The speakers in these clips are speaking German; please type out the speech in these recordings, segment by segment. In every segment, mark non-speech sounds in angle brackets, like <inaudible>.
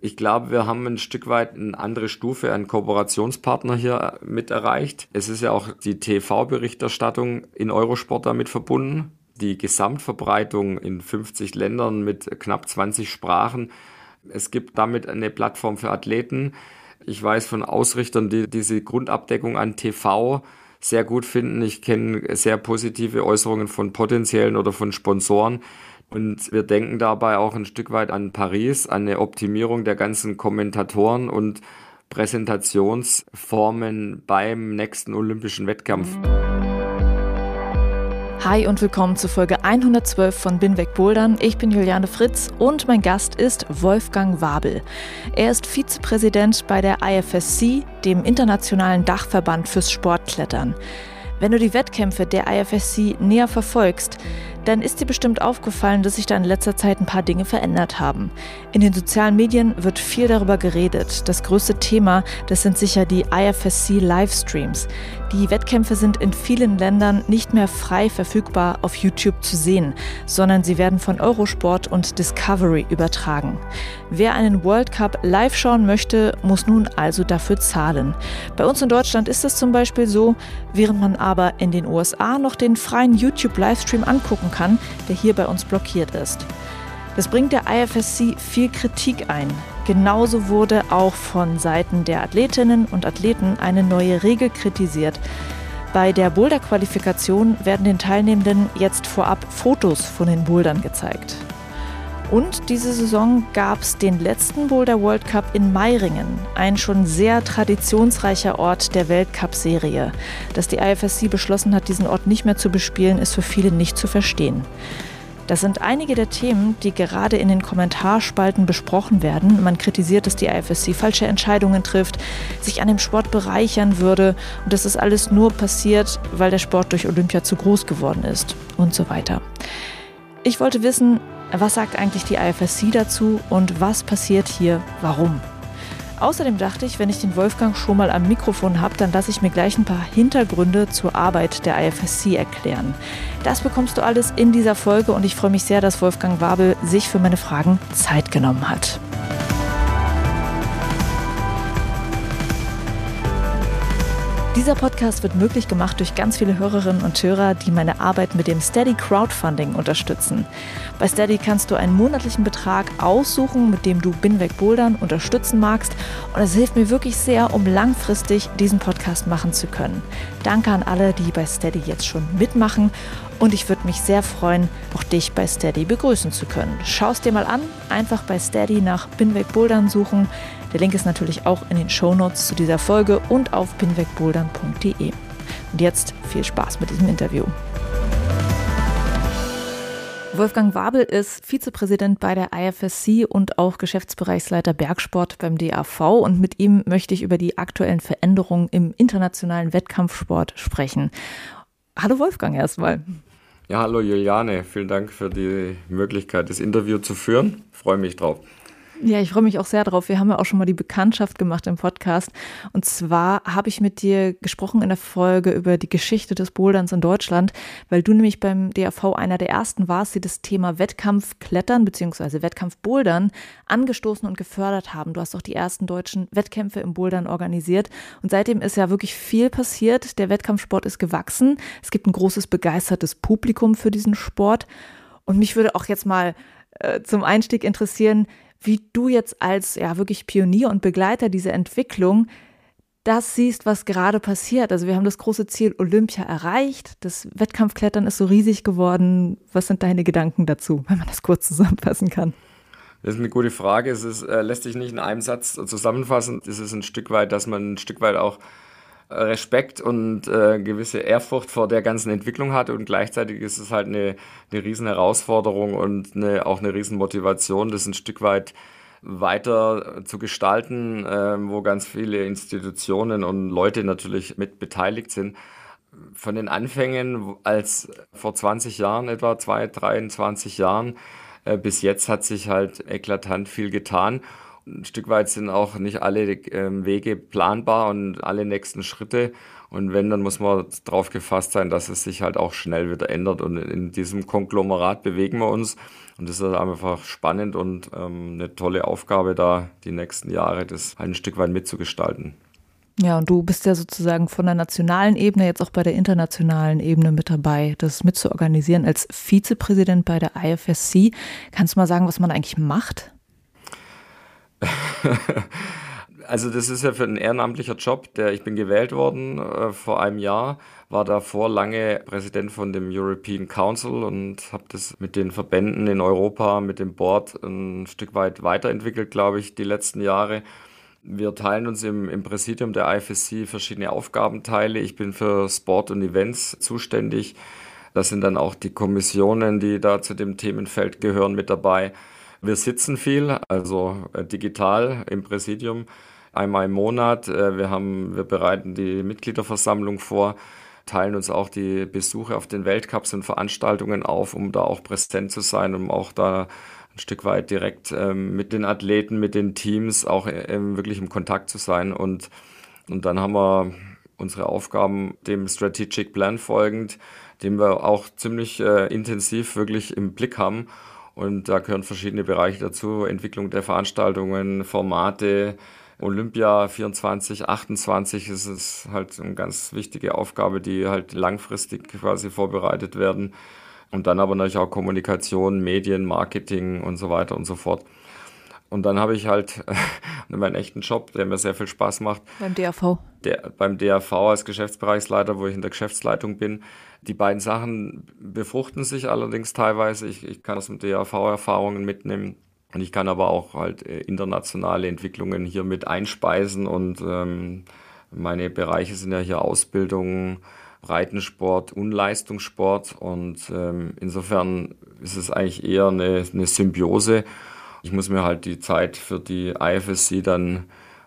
Ich glaube, wir haben ein Stück weit eine andere Stufe an Kooperationspartner hier mit erreicht. Es ist ja auch die TV-Berichterstattung in Eurosport damit verbunden. Die Gesamtverbreitung in 50 Ländern mit knapp 20 Sprachen. Es gibt damit eine Plattform für Athleten. Ich weiß von Ausrichtern, die diese Grundabdeckung an TV sehr gut finden. Ich kenne sehr positive Äußerungen von potenziellen oder von Sponsoren, und wir denken dabei auch ein Stück weit an Paris, an eine Optimierung der ganzen Kommentatoren und Präsentationsformen beim nächsten Olympischen Wettkampf. Hi und willkommen zu Folge 112 von Binweg Bouldern. Ich bin Juliane Fritz und mein Gast ist Wolfgang Wabel. Er ist Vizepräsident bei der IFSC, dem Internationalen Dachverband fürs Sportklettern. Wenn du die Wettkämpfe der IFSC näher verfolgst, dann ist dir bestimmt aufgefallen, dass sich da in letzter Zeit ein paar Dinge verändert haben. In den sozialen Medien wird viel darüber geredet. Das größte Thema, das sind sicher die IFSC Livestreams. Die Wettkämpfe sind in vielen Ländern nicht mehr frei verfügbar auf YouTube zu sehen, sondern sie werden von Eurosport und Discovery übertragen. Wer einen World Cup live schauen möchte, muss nun also dafür zahlen. Bei uns in Deutschland ist es zum Beispiel so, während man aber in den USA noch den freien YouTube-Livestream angucken kann, der hier bei uns blockiert ist. Das bringt der IFSC viel Kritik ein. Genauso wurde auch von Seiten der Athletinnen und Athleten eine neue Regel kritisiert. Bei der Boulder-Qualifikation werden den Teilnehmenden jetzt vorab Fotos von den Bouldern gezeigt. Und diese Saison gab es den letzten Boulder World Cup in Meiringen, ein schon sehr traditionsreicher Ort der Weltcup-Serie. Dass die IFSC beschlossen hat, diesen Ort nicht mehr zu bespielen, ist für viele nicht zu verstehen. Das sind einige der Themen, die gerade in den Kommentarspalten besprochen werden. Man kritisiert, dass die IFSC falsche Entscheidungen trifft, sich an dem Sport bereichern würde und dass das alles nur passiert, weil der Sport durch Olympia zu groß geworden ist und so weiter. Ich wollte wissen, was sagt eigentlich die IFSC dazu und was passiert hier warum? Außerdem dachte ich, wenn ich den Wolfgang schon mal am Mikrofon habe, dann lasse ich mir gleich ein paar Hintergründe zur Arbeit der IFSC erklären. Das bekommst du alles in dieser Folge und ich freue mich sehr, dass Wolfgang Wabel sich für meine Fragen Zeit genommen hat. Dieser Podcast wird möglich gemacht durch ganz viele Hörerinnen und Hörer, die meine Arbeit mit dem Steady Crowdfunding unterstützen. Bei Steady kannst du einen monatlichen Betrag aussuchen, mit dem du Binweg Bouldern unterstützen magst. Und es hilft mir wirklich sehr, um langfristig diesen Podcast machen zu können. Danke an alle, die bei Steady jetzt schon mitmachen. Und ich würde mich sehr freuen, auch dich bei Steady begrüßen zu können. Schau es dir mal an, einfach bei Steady nach Binweg Bouldern suchen. Der Link ist natürlich auch in den Shownotes zu dieser Folge und auf pinwegbouldern.de. Und jetzt viel Spaß mit diesem Interview. Wolfgang Wabel ist Vizepräsident bei der IFSC und auch Geschäftsbereichsleiter Bergsport beim DAV. Und mit ihm möchte ich über die aktuellen Veränderungen im internationalen Wettkampfsport sprechen. Hallo Wolfgang erstmal. Ja, hallo Juliane. Vielen Dank für die Möglichkeit, das Interview zu führen. Freue mich drauf. Ja, ich freue mich auch sehr drauf. Wir haben ja auch schon mal die Bekanntschaft gemacht im Podcast. Und zwar habe ich mit dir gesprochen in der Folge über die Geschichte des Boulderns in Deutschland, weil du nämlich beim DAV einer der ersten warst, die das Thema Wettkampfklettern bzw. Wettkampfbouldern angestoßen und gefördert haben. Du hast auch die ersten deutschen Wettkämpfe im Bouldern organisiert. Und seitdem ist ja wirklich viel passiert. Der Wettkampfsport ist gewachsen. Es gibt ein großes begeistertes Publikum für diesen Sport. Und mich würde auch jetzt mal äh, zum Einstieg interessieren, wie du jetzt als ja wirklich Pionier und Begleiter dieser Entwicklung das siehst, was gerade passiert. Also wir haben das große Ziel Olympia erreicht. Das Wettkampfklettern ist so riesig geworden. Was sind deine Gedanken dazu, wenn man das kurz zusammenfassen kann? Das ist eine gute Frage. Es ist, äh, lässt sich nicht in einem Satz zusammenfassen. Es ist ein Stück weit, dass man ein Stück weit auch Respekt und äh, gewisse Ehrfurcht vor der ganzen Entwicklung hat und gleichzeitig ist es halt eine, eine riesen Herausforderung und eine, auch eine riesen Motivation, das ein Stück weit weiter zu gestalten, äh, wo ganz viele Institutionen und Leute natürlich mit beteiligt sind. Von den Anfängen als vor 20 Jahren, etwa 2, 23 Jahren, äh, bis jetzt hat sich halt eklatant viel getan. Ein Stück weit sind auch nicht alle äh, Wege planbar und alle nächsten Schritte. Und wenn, dann muss man darauf gefasst sein, dass es sich halt auch schnell wieder ändert. Und in diesem Konglomerat bewegen wir uns. Und das ist einfach spannend und ähm, eine tolle Aufgabe, da die nächsten Jahre das ein Stück weit mitzugestalten. Ja, und du bist ja sozusagen von der nationalen Ebene jetzt auch bei der internationalen Ebene mit dabei, das mitzuorganisieren als Vizepräsident bei der IFSC. Kannst du mal sagen, was man eigentlich macht? <laughs> also das ist ja für ein ehrenamtlicher Job, der ich bin gewählt worden äh, vor einem Jahr, war davor lange Präsident von dem European Council und habe das mit den Verbänden in Europa, mit dem Board ein Stück weit weiterentwickelt, glaube ich, die letzten Jahre. Wir teilen uns im, im Präsidium der IFSC verschiedene Aufgabenteile. Ich bin für Sport und Events zuständig. Das sind dann auch die Kommissionen, die da zu dem Themenfeld gehören, mit dabei. Wir sitzen viel, also äh, digital im Präsidium einmal im Monat. Äh, wir haben, wir bereiten die Mitgliederversammlung vor, teilen uns auch die Besuche auf den Weltcups und Veranstaltungen auf, um da auch präsent zu sein, um auch da ein Stück weit direkt ähm, mit den Athleten, mit den Teams auch ähm, wirklich im Kontakt zu sein. Und, und dann haben wir unsere Aufgaben dem Strategic Plan folgend, den wir auch ziemlich äh, intensiv wirklich im Blick haben. Und da gehören verschiedene Bereiche dazu, Entwicklung der Veranstaltungen, Formate, Olympia 24, 28 ist es halt eine ganz wichtige Aufgabe, die halt langfristig quasi vorbereitet werden. Und dann aber natürlich auch Kommunikation, Medien, Marketing und so weiter und so fort. Und dann habe ich halt <laughs> meinen echten Job, der mir sehr viel Spaß macht. Beim DAV? Der, beim DAV als Geschäftsbereichsleiter, wo ich in der Geschäftsleitung bin. Die beiden Sachen befruchten sich allerdings teilweise. Ich, ich kann aus dem DAV Erfahrungen mitnehmen. Und ich kann aber auch halt äh, internationale Entwicklungen hier mit einspeisen und ähm, meine Bereiche sind ja hier Ausbildung, Breitensport und Leistungssport und ähm, insofern ist es eigentlich eher eine, eine Symbiose. Ich muss mir halt die Zeit für die IFSC dann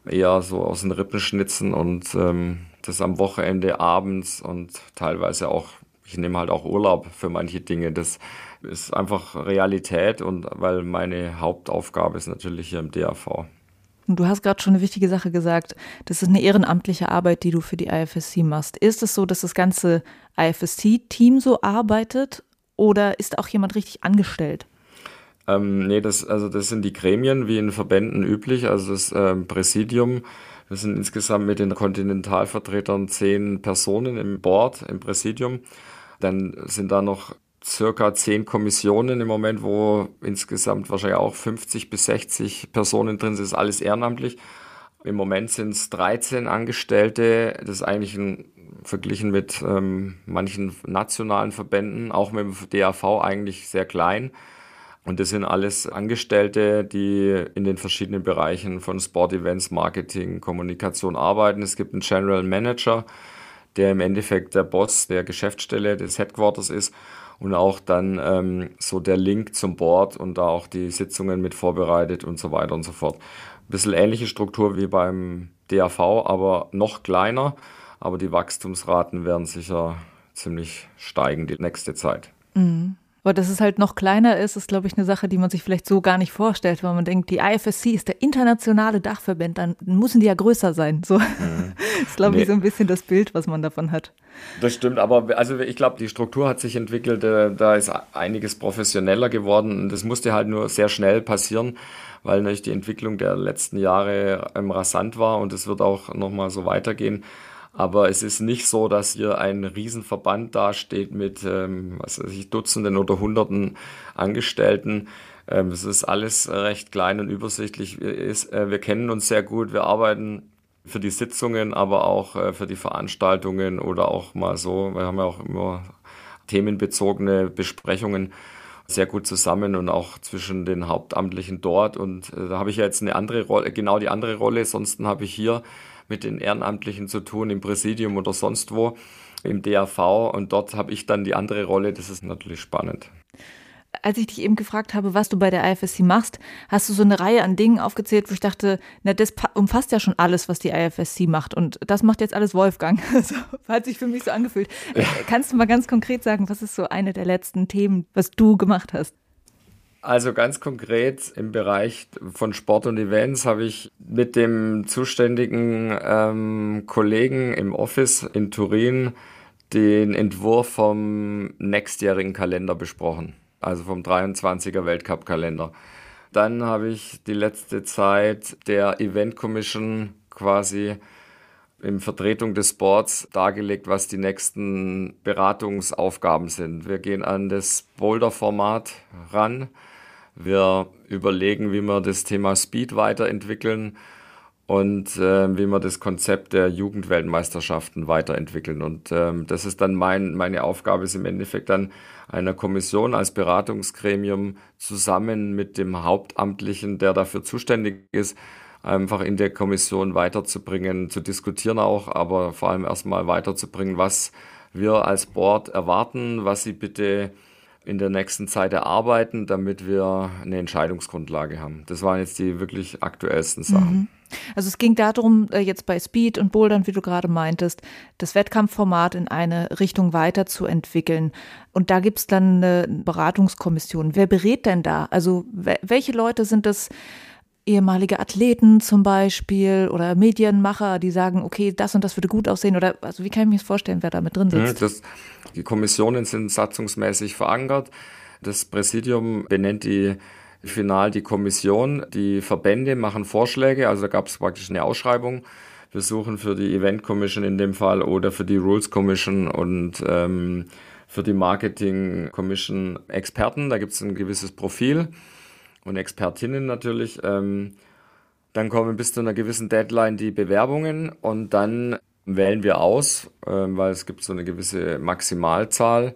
eher so aus den Rippen schnitzen und ähm, das am Wochenende abends und teilweise auch, ich nehme halt auch Urlaub für manche Dinge. Das ist einfach Realität und weil meine Hauptaufgabe ist natürlich hier im DAV. Du hast gerade schon eine wichtige Sache gesagt. Das ist eine ehrenamtliche Arbeit, die du für die IFSC machst. Ist es so, dass das ganze IFSC-Team so arbeitet oder ist auch jemand richtig angestellt? Ähm, nee, das, also das sind die Gremien wie in Verbänden üblich, also das ähm, Präsidium. Wir sind insgesamt mit den Kontinentalvertretern zehn Personen im Board, im Präsidium. Dann sind da noch circa zehn Kommissionen im Moment, wo insgesamt wahrscheinlich auch 50 bis 60 Personen drin sind. Das ist alles ehrenamtlich. Im Moment sind es 13 Angestellte. Das ist eigentlich ein, verglichen mit ähm, manchen nationalen Verbänden, auch mit dem DAV eigentlich sehr klein. Und das sind alles Angestellte, die in den verschiedenen Bereichen von Sport Events, Marketing, Kommunikation arbeiten. Es gibt einen General Manager, der im Endeffekt der Boss der Geschäftsstelle des Headquarters ist und auch dann ähm, so der Link zum Board und da auch die Sitzungen mit vorbereitet und so weiter und so fort. Ein bisschen ähnliche Struktur wie beim DAV, aber noch kleiner. Aber die Wachstumsraten werden sicher ziemlich steigen die nächste Zeit. Mhm. Aber dass es halt noch kleiner ist, ist, glaube ich, eine Sache, die man sich vielleicht so gar nicht vorstellt, weil man denkt, die IFSC ist der internationale Dachverband, dann müssen die ja größer sein. So mhm. <laughs> ist, glaube nee. ich, so ein bisschen das Bild, was man davon hat. Das stimmt, aber also ich glaube, die Struktur hat sich entwickelt, äh, da ist einiges professioneller geworden und das musste halt nur sehr schnell passieren, weil natürlich die Entwicklung der letzten Jahre ähm, rasant war und es wird auch nochmal so weitergehen. Aber es ist nicht so, dass hier ein Riesenverband dasteht mit ähm, was weiß ich, Dutzenden oder Hunderten Angestellten. Ähm, es ist alles recht klein und übersichtlich. Ist, äh, wir kennen uns sehr gut, wir arbeiten für die Sitzungen, aber auch äh, für die Veranstaltungen oder auch mal so. Wir haben ja auch immer themenbezogene Besprechungen sehr gut zusammen und auch zwischen den Hauptamtlichen dort. Und äh, da habe ich ja jetzt eine andere Rolle, genau die andere Rolle. Sonst habe ich hier mit den Ehrenamtlichen zu tun, im Präsidium oder sonst wo, im DAV. Und dort habe ich dann die andere Rolle. Das ist natürlich spannend. als ich dich eben gefragt habe, was du bei der IFSC machst, hast du so eine Reihe an Dingen aufgezählt, wo ich dachte, na, das umfasst ja schon alles, was die IFSC macht. Und das macht jetzt alles Wolfgang. <laughs> so, hat sich für mich so angefühlt. Ja. Kannst du mal ganz konkret sagen, was ist so eine der letzten Themen, was du gemacht hast? Also ganz konkret im Bereich von Sport und Events habe ich mit dem zuständigen ähm, Kollegen im Office in Turin den Entwurf vom nächstjährigen Kalender besprochen also vom 23er Weltcup-Kalender. Dann habe ich die letzte Zeit der Event Commission quasi in Vertretung des Sports dargelegt, was die nächsten Beratungsaufgaben sind. Wir gehen an das Boulder-Format ran. Wir überlegen, wie wir das Thema Speed weiterentwickeln und äh, wie wir das Konzept der Jugendweltmeisterschaften weiterentwickeln. Und ähm, das ist dann mein, meine Aufgabe, ist im Endeffekt dann einer Kommission als Beratungsgremium zusammen mit dem Hauptamtlichen, der dafür zuständig ist, einfach in der Kommission weiterzubringen, zu diskutieren auch, aber vor allem erstmal weiterzubringen, was wir als Board erwarten, was sie bitte in der nächsten Zeit erarbeiten, damit wir eine Entscheidungsgrundlage haben. Das waren jetzt die wirklich aktuellsten Sachen. Mhm. Also es ging darum, äh, jetzt bei Speed und Bouldern, wie du gerade meintest, das Wettkampfformat in eine Richtung weiterzuentwickeln. Und da gibt es dann eine Beratungskommission. Wer berät denn da? Also welche Leute sind das? Ehemalige Athleten zum Beispiel oder Medienmacher, die sagen, okay, das und das würde gut aussehen oder also wie kann ich mir das vorstellen, wer da mit drin sitzt? Das, die Kommissionen sind satzungsmäßig verankert. Das Präsidium benennt die final die Kommission. Die Verbände machen Vorschläge, also da gab es praktisch eine Ausschreibung. Wir suchen für die Event Commission in dem Fall oder für die Rules Commission und ähm, für die Marketing Commission Experten. Da gibt es ein gewisses Profil und Expertinnen natürlich. Ähm, dann kommen bis zu einer gewissen Deadline die Bewerbungen und dann wählen wir aus, äh, weil es gibt so eine gewisse Maximalzahl.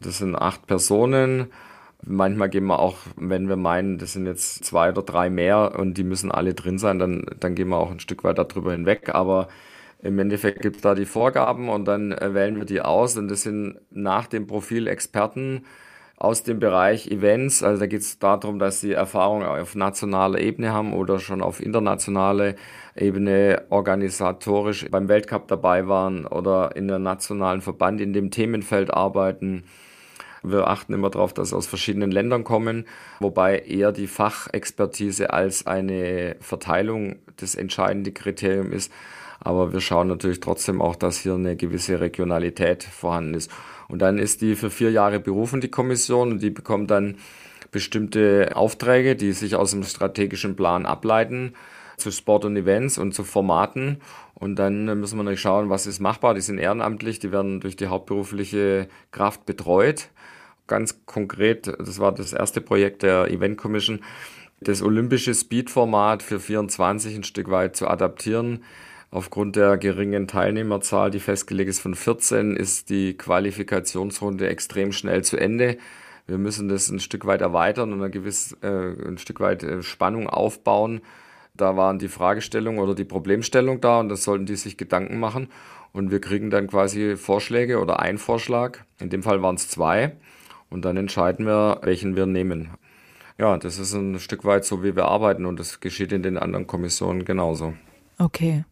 Das sind acht Personen Manchmal gehen wir auch, wenn wir meinen, das sind jetzt zwei oder drei mehr und die müssen alle drin sein, dann, dann gehen wir auch ein Stück weit darüber hinweg. Aber im Endeffekt gibt es da die Vorgaben und dann äh, wählen wir die aus und das sind nach dem Profil Experten aus dem Bereich Events. Also da geht es darum, dass sie Erfahrung auf nationaler Ebene haben oder schon auf internationaler Ebene organisatorisch beim Weltcup dabei waren oder in der nationalen Verband in dem Themenfeld arbeiten. Wir achten immer darauf, dass sie aus verschiedenen Ländern kommen, wobei eher die Fachexpertise als eine Verteilung das entscheidende Kriterium ist. Aber wir schauen natürlich trotzdem auch, dass hier eine gewisse Regionalität vorhanden ist. Und dann ist die für vier Jahre berufen, die Kommission, und die bekommt dann bestimmte Aufträge, die sich aus dem strategischen Plan ableiten zu Sport und Events und zu Formaten. Und dann müssen wir natürlich schauen, was ist machbar. Die sind ehrenamtlich, die werden durch die hauptberufliche Kraft betreut ganz konkret, das war das erste Projekt der Event Commission, das olympische Speed-Format für 24 ein Stück weit zu adaptieren. Aufgrund der geringen Teilnehmerzahl, die festgelegt ist von 14, ist die Qualifikationsrunde extrem schnell zu Ende. Wir müssen das ein Stück weit erweitern und ein, gewiss, äh, ein Stück weit äh, Spannung aufbauen. Da waren die Fragestellung oder die Problemstellung da und das sollten die sich Gedanken machen. Und wir kriegen dann quasi Vorschläge oder ein Vorschlag. In dem Fall waren es zwei und dann entscheiden wir, welchen wir nehmen. Ja, das ist ein Stück weit so, wie wir arbeiten und das geschieht in den anderen Kommissionen genauso. Okay.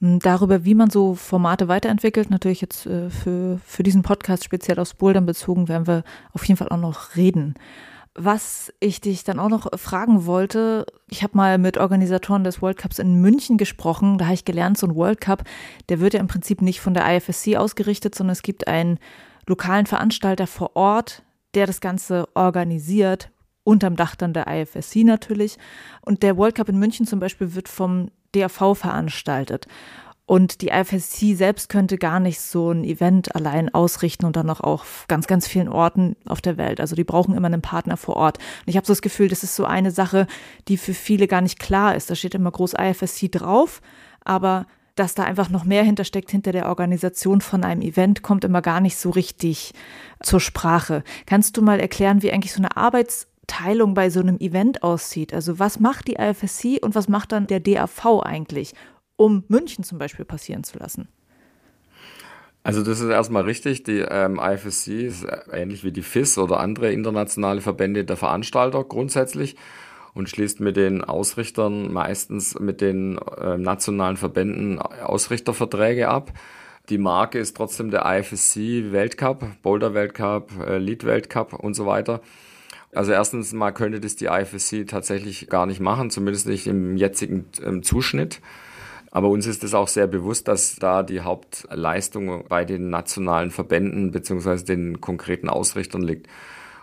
Hm, darüber, wie man so Formate weiterentwickelt, natürlich jetzt äh, für, für diesen Podcast speziell aufs Bouldern bezogen, werden wir auf jeden Fall auch noch reden. Was ich dich dann auch noch fragen wollte, ich habe mal mit Organisatoren des World Cups in München gesprochen, da habe ich gelernt, so ein World Cup, der wird ja im Prinzip nicht von der IFSC ausgerichtet, sondern es gibt einen lokalen Veranstalter vor Ort, der das Ganze organisiert, unterm Dach dann der IFSC natürlich. Und der World Cup in München zum Beispiel wird vom DAV veranstaltet. Und die IFSC selbst könnte gar nicht so ein Event allein ausrichten und dann noch auf ganz, ganz vielen Orten auf der Welt. Also die brauchen immer einen Partner vor Ort. Und ich habe so das Gefühl, das ist so eine Sache, die für viele gar nicht klar ist. Da steht immer groß IFSC drauf, aber dass da einfach noch mehr hintersteckt hinter der Organisation von einem Event, kommt immer gar nicht so richtig zur Sprache. Kannst du mal erklären, wie eigentlich so eine Arbeitsteilung bei so einem Event aussieht? Also was macht die IFSC und was macht dann der DAV eigentlich, um München zum Beispiel passieren zu lassen? Also das ist erstmal richtig. Die ähm, IFSC ist ähnlich wie die FIS oder andere internationale Verbände der Veranstalter grundsätzlich und schließt mit den Ausrichtern meistens mit den äh, nationalen Verbänden Ausrichterverträge ab. Die Marke ist trotzdem der IFSC Weltcup, Boulder Weltcup, äh, Lead Weltcup und so weiter. Also erstens mal könnte das die IFSC tatsächlich gar nicht machen, zumindest nicht im jetzigen ähm, Zuschnitt. Aber uns ist es auch sehr bewusst, dass da die Hauptleistung bei den nationalen Verbänden beziehungsweise den konkreten Ausrichtern liegt.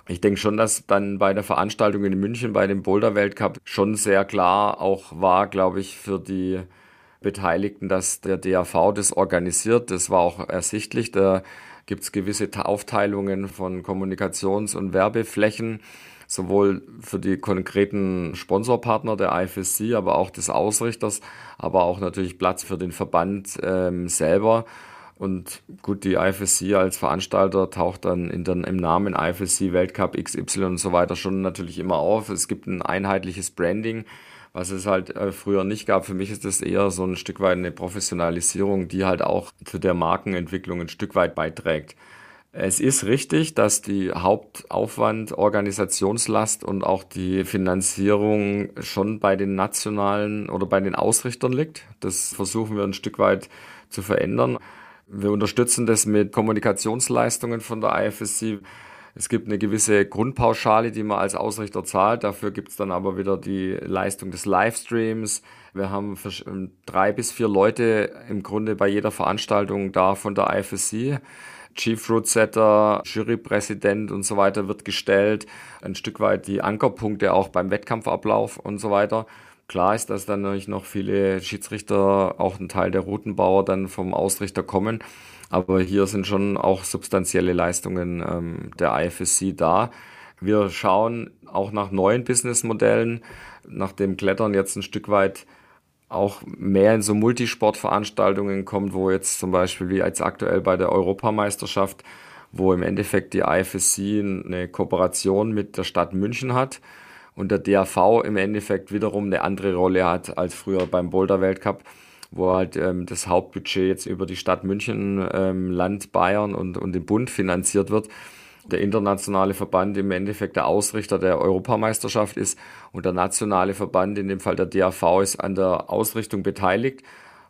Ich denke schon, dass dann bei der Veranstaltung in München bei dem Boulder Weltcup schon sehr klar auch war, glaube ich, für die Beteiligten, dass der DAV das organisiert. Das war auch ersichtlich. Da gibt es gewisse Aufteilungen von Kommunikations- und Werbeflächen, sowohl für die konkreten Sponsorpartner der IFSC, aber auch des Ausrichters, aber auch natürlich Platz für den Verband ähm, selber. Und gut, die IFSC als Veranstalter taucht dann in den, im Namen IFSC Weltcup XY und so weiter schon natürlich immer auf. Es gibt ein einheitliches Branding, was es halt äh, früher nicht gab. Für mich ist das eher so ein Stück weit eine Professionalisierung, die halt auch zu der Markenentwicklung ein Stück weit beiträgt. Es ist richtig, dass die Hauptaufwand, Organisationslast und auch die Finanzierung schon bei den nationalen oder bei den Ausrichtern liegt. Das versuchen wir ein Stück weit zu verändern. Wir unterstützen das mit Kommunikationsleistungen von der IFSC. Es gibt eine gewisse Grundpauschale, die man als Ausrichter zahlt. Dafür gibt es dann aber wieder die Leistung des Livestreams. Wir haben ähm, drei bis vier Leute im Grunde bei jeder Veranstaltung da von der IFSC. Chief Root Setter, Jurypräsident und so weiter wird gestellt. Ein Stück weit die Ankerpunkte auch beim Wettkampfablauf und so weiter. Klar ist, dass dann natürlich noch viele Schiedsrichter, auch ein Teil der Routenbauer dann vom Ausrichter kommen. Aber hier sind schon auch substanzielle Leistungen ähm, der IFSC da. Wir schauen auch nach neuen Businessmodellen, nach dem Klettern jetzt ein Stück weit auch mehr in so Multisportveranstaltungen kommt, wo jetzt zum Beispiel wie jetzt aktuell bei der Europameisterschaft, wo im Endeffekt die IFSC eine Kooperation mit der Stadt München hat und der DAV im Endeffekt wiederum eine andere Rolle hat als früher beim Boulder Weltcup, wo halt ähm, das Hauptbudget jetzt über die Stadt München, ähm, Land Bayern und, und den Bund finanziert wird. Der internationale Verband im Endeffekt der Ausrichter der Europameisterschaft ist und der nationale Verband, in dem Fall der DAV, ist an der Ausrichtung beteiligt,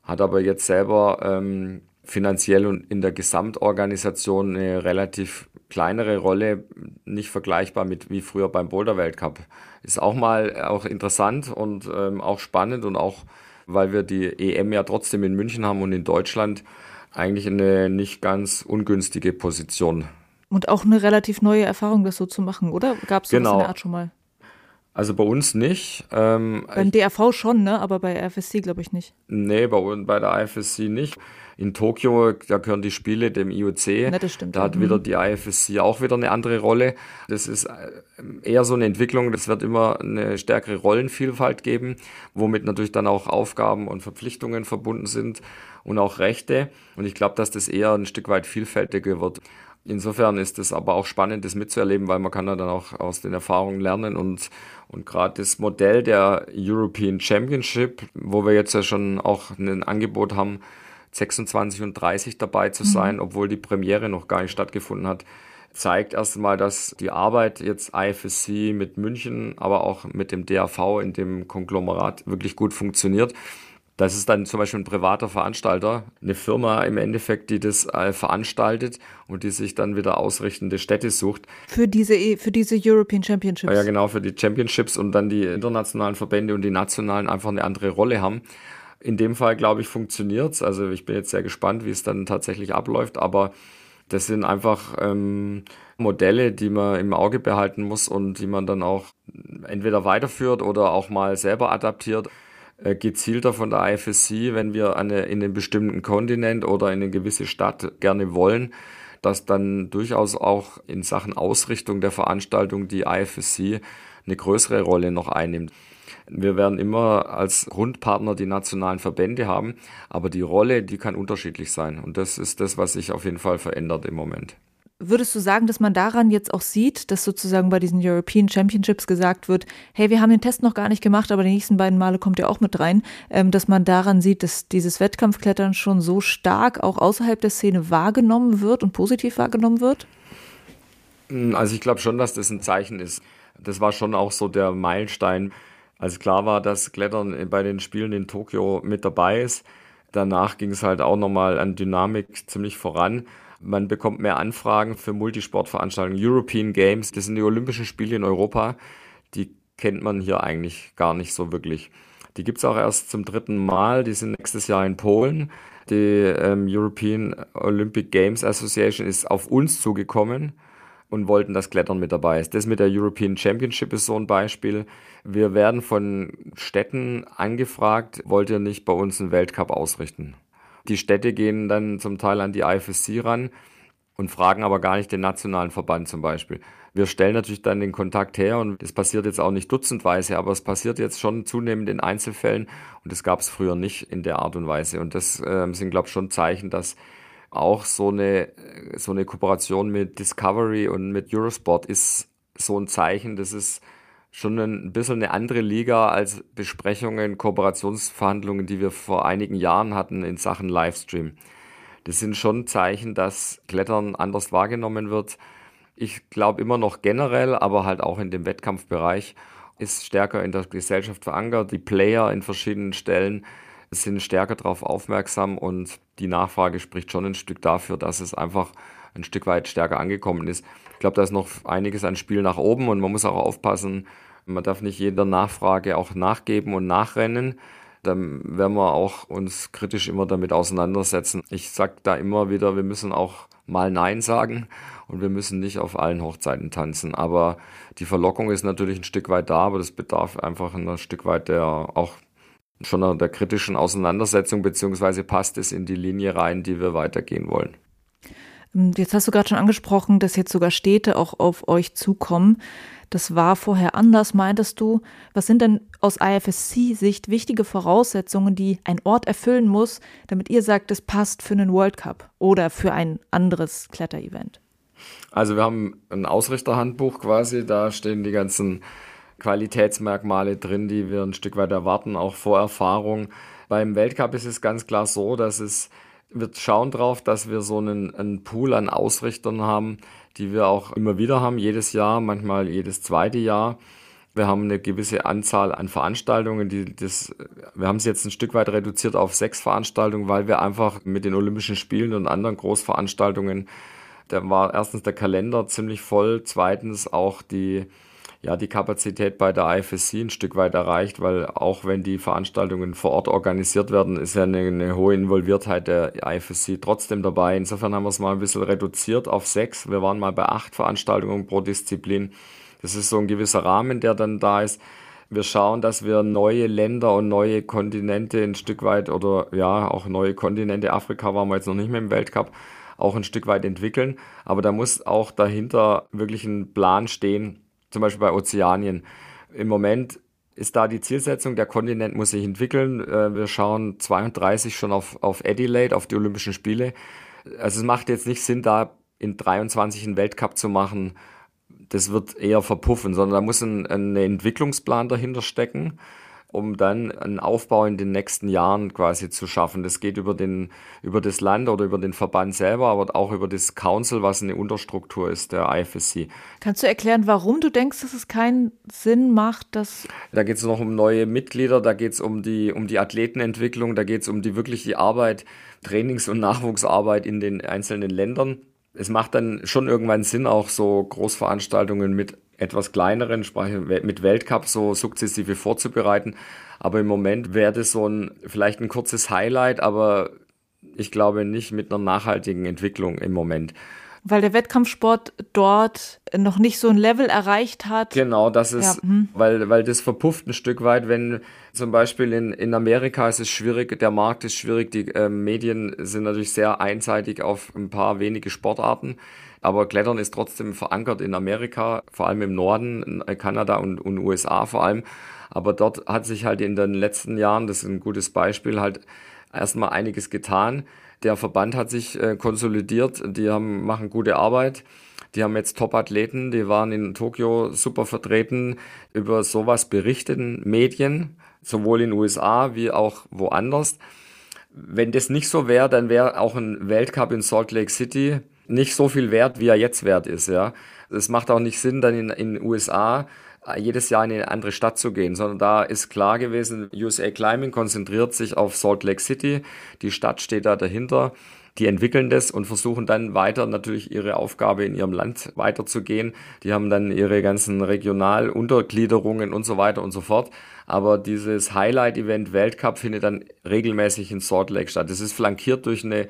hat aber jetzt selber ähm, finanziell und in der Gesamtorganisation eine relativ kleinere Rolle, nicht vergleichbar mit wie früher beim Boulder Weltcup. Ist auch mal auch interessant und ähm, auch spannend und auch, weil wir die EM ja trotzdem in München haben und in Deutschland eigentlich eine nicht ganz ungünstige Position. Und auch eine relativ neue Erfahrung, das so zu machen, oder? Gab es sowas genau. in der Art schon mal? Also bei uns nicht. Ähm, Beim DRV schon, ne? aber bei FSC glaube ich nicht. Nee, bei, bei der IFSC nicht. In Tokio, da gehören die Spiele dem IOC. Ja, das stimmt. Da hat wieder mhm. die IFSC auch wieder eine andere Rolle. Das ist äh, eher so eine Entwicklung, das wird immer eine stärkere Rollenvielfalt geben, womit natürlich dann auch Aufgaben und Verpflichtungen verbunden sind und auch Rechte. Und ich glaube, dass das eher ein Stück weit vielfältiger wird. Insofern ist es aber auch spannend, das mitzuerleben, weil man kann ja dann auch aus den Erfahrungen lernen und, und gerade das Modell der European Championship, wo wir jetzt ja schon auch ein Angebot haben, 26 und 30 dabei zu mhm. sein, mhm. obwohl die Premiere noch gar nicht stattgefunden hat, zeigt erstmal, dass die Arbeit jetzt IFSC mit München, aber auch mit dem DAV in dem Konglomerat wirklich gut funktioniert. Das ist dann zum Beispiel ein privater Veranstalter, eine Firma im Endeffekt, die das äh, veranstaltet und die sich dann wieder ausrichtende Städte sucht. Für diese, e, für diese European Championships. Ja, genau, für die Championships und dann die internationalen Verbände und die nationalen einfach eine andere Rolle haben. In dem Fall, glaube ich, funktioniert es. Also ich bin jetzt sehr gespannt, wie es dann tatsächlich abläuft, aber das sind einfach ähm, Modelle, die man im Auge behalten muss und die man dann auch entweder weiterführt oder auch mal selber adaptiert. Äh, gezielter von der IFSC, wenn wir eine, in einen bestimmten Kontinent oder in eine gewisse Stadt gerne wollen, dass dann durchaus auch in Sachen Ausrichtung der Veranstaltung die IFSC eine größere Rolle noch einnimmt. Wir werden immer als Grundpartner die nationalen Verbände haben, aber die Rolle, die kann unterschiedlich sein. Und das ist das, was sich auf jeden Fall verändert im Moment Würdest du sagen, dass man daran jetzt auch sieht, dass sozusagen bei diesen European Championships gesagt wird, hey, wir haben den Test noch gar nicht gemacht, aber die nächsten beiden Male kommt ihr auch mit rein, ähm, dass man daran sieht, dass dieses Wettkampfklettern schon so stark auch außerhalb der Szene wahrgenommen wird und positiv wahrgenommen wird? Hm, also ich glaube schon, dass das ein Zeichen ist. Das war schon auch so der Meilenstein, als klar war, dass Klettern bei den Spielen in Tokio mit dabei ist. Danach ging es halt auch nochmal an Dynamik ziemlich voran. Man bekommt mehr Anfragen für Multisportveranstaltungen. European Games, das sind die Olympischen Spiele in Europa. Die kennt man hier eigentlich gar nicht so wirklich. Die gibt es auch erst zum dritten Mal. Die sind nächstes Jahr in Polen. Die ähm, European Olympic Games Association ist auf uns zugekommen und wollten, dass Klettern mit dabei ist. Das mit der European Championship ist so ein Beispiel. Wir werden von Städten angefragt, wollt ihr nicht bei uns einen Weltcup ausrichten? Die Städte gehen dann zum Teil an die IFSC ran und fragen aber gar nicht den nationalen Verband zum Beispiel. Wir stellen natürlich dann den Kontakt her und das passiert jetzt auch nicht dutzendweise, aber es passiert jetzt schon zunehmend in Einzelfällen und das gab es früher nicht in der Art und Weise. Und das äh, sind, glaube ich, schon Zeichen, dass auch so eine, so eine Kooperation mit Discovery und mit Eurosport ist so ein Zeichen, das ist schon ein bisschen eine andere Liga als Besprechungen, Kooperationsverhandlungen, die wir vor einigen Jahren hatten in Sachen Livestream. Das sind schon Zeichen, dass Klettern anders wahrgenommen wird. Ich glaube immer noch generell, aber halt auch in dem Wettkampfbereich ist stärker in der Gesellschaft verankert. Die Player in verschiedenen Stellen sind stärker darauf aufmerksam und die Nachfrage spricht schon ein Stück dafür, dass es einfach ein Stück weit stärker angekommen ist. Ich glaube, da ist noch einiges an Spiel nach oben und man muss auch aufpassen, man darf nicht jeder Nachfrage auch nachgeben und nachrennen. Dann werden wir auch uns kritisch immer damit auseinandersetzen. Ich sage da immer wieder, wir müssen auch mal Nein sagen und wir müssen nicht auf allen Hochzeiten tanzen. Aber die Verlockung ist natürlich ein Stück weit da, aber das bedarf einfach ein Stück weit der auch schon der kritischen Auseinandersetzung, beziehungsweise passt es in die Linie rein, die wir weitergehen wollen. Jetzt hast du gerade schon angesprochen, dass jetzt sogar Städte auch auf euch zukommen. Das war vorher anders, meintest du. Was sind denn aus IFSC-Sicht wichtige Voraussetzungen, die ein Ort erfüllen muss, damit ihr sagt, es passt für einen World Cup oder für ein anderes Kletterevent? Also wir haben ein Ausrichterhandbuch quasi, da stehen die ganzen Qualitätsmerkmale drin, die wir ein Stück weit erwarten, auch Vorerfahrung. Beim Weltcup ist es ganz klar so, dass es wir schauen drauf, dass wir so einen, einen Pool an Ausrichtern haben, die wir auch immer wieder haben, jedes Jahr, manchmal jedes zweite Jahr. Wir haben eine gewisse Anzahl an Veranstaltungen, die das, wir haben es jetzt ein Stück weit reduziert auf sechs Veranstaltungen, weil wir einfach mit den Olympischen Spielen und anderen Großveranstaltungen, da war erstens der Kalender ziemlich voll, zweitens auch die, ja, die Kapazität bei der IFSC ein Stück weit erreicht, weil auch wenn die Veranstaltungen vor Ort organisiert werden, ist ja eine, eine, hohe Involviertheit der IFSC trotzdem dabei. Insofern haben wir es mal ein bisschen reduziert auf sechs. Wir waren mal bei acht Veranstaltungen pro Disziplin. Das ist so ein gewisser Rahmen, der dann da ist. Wir schauen, dass wir neue Länder und neue Kontinente ein Stück weit oder ja, auch neue Kontinente, Afrika waren wir jetzt noch nicht mehr im Weltcup, auch ein Stück weit entwickeln. Aber da muss auch dahinter wirklich ein Plan stehen, zum Beispiel bei Ozeanien. Im Moment ist da die Zielsetzung, der Kontinent muss sich entwickeln. Äh, wir schauen 32 schon auf, auf Adelaide, auf die Olympischen Spiele. Also es macht jetzt nicht Sinn, da in 23 einen Weltcup zu machen. Das wird eher verpuffen, sondern da muss ein, ein Entwicklungsplan dahinter stecken um dann einen Aufbau in den nächsten Jahren quasi zu schaffen. Das geht über, den, über das Land oder über den Verband selber, aber auch über das Council, was eine Unterstruktur ist, der IFSC. Kannst du erklären, warum du denkst, dass es keinen Sinn macht, dass. Da geht es noch um neue Mitglieder, da geht es um die, um die Athletenentwicklung, da geht es um die wirkliche Arbeit, Trainings- und Nachwuchsarbeit in den einzelnen Ländern. Es macht dann schon irgendwann Sinn, auch so Großveranstaltungen mit etwas kleineren, mit Weltcup so sukzessive vorzubereiten. Aber im Moment wäre das so ein, vielleicht ein kurzes Highlight, aber ich glaube nicht mit einer nachhaltigen Entwicklung im Moment. Weil der Wettkampfsport dort noch nicht so ein Level erreicht hat. Genau, das ist, ja. hm. weil, weil das verpufft ein Stück weit, wenn zum Beispiel in, in Amerika ist es schwierig, der Markt ist schwierig, die äh, Medien sind natürlich sehr einseitig auf ein paar wenige Sportarten. Aber Klettern ist trotzdem verankert in Amerika, vor allem im Norden, in Kanada und, und USA vor allem. Aber dort hat sich halt in den letzten Jahren, das ist ein gutes Beispiel, halt erstmal einiges getan. Der Verband hat sich äh, konsolidiert, die haben, machen gute Arbeit. Die haben jetzt Top-Athleten, die waren in Tokio super vertreten. Über sowas berichteten Medien, sowohl in den USA wie auch woanders. Wenn das nicht so wäre, dann wäre auch ein Weltcup in Salt Lake City nicht so viel wert, wie er jetzt wert ist. Ja, es macht auch nicht Sinn, dann in den USA jedes Jahr in eine andere Stadt zu gehen, sondern da ist klar gewesen, USA Climbing konzentriert sich auf Salt Lake City, die Stadt steht da dahinter. Die entwickeln das und versuchen dann weiter natürlich ihre Aufgabe in ihrem Land weiterzugehen. Die haben dann ihre ganzen Regionaluntergliederungen und so weiter und so fort. Aber dieses Highlight-Event Weltcup findet dann regelmäßig in Salt Lake statt. Das ist flankiert durch eine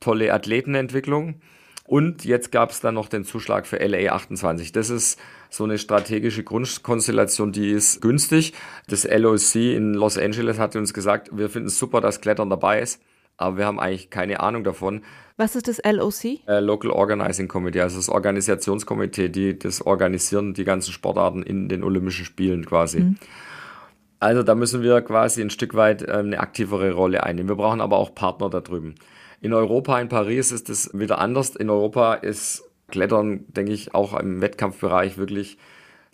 tolle Athletenentwicklung. Und jetzt gab es dann noch den Zuschlag für LA 28. Das ist so eine strategische Grundkonstellation, die ist günstig. Das LOC in Los Angeles hat uns gesagt, wir finden es super, dass Klettern dabei ist, aber wir haben eigentlich keine Ahnung davon. Was ist das LOC? Äh, Local Organizing Committee, also das Organisationskomitee, die das organisieren, die ganzen Sportarten in den Olympischen Spielen quasi. Mhm. Also da müssen wir quasi ein Stück weit äh, eine aktivere Rolle einnehmen. Wir brauchen aber auch Partner da drüben. In Europa, in Paris ist es wieder anders. In Europa ist Klettern, denke ich, auch im Wettkampfbereich wirklich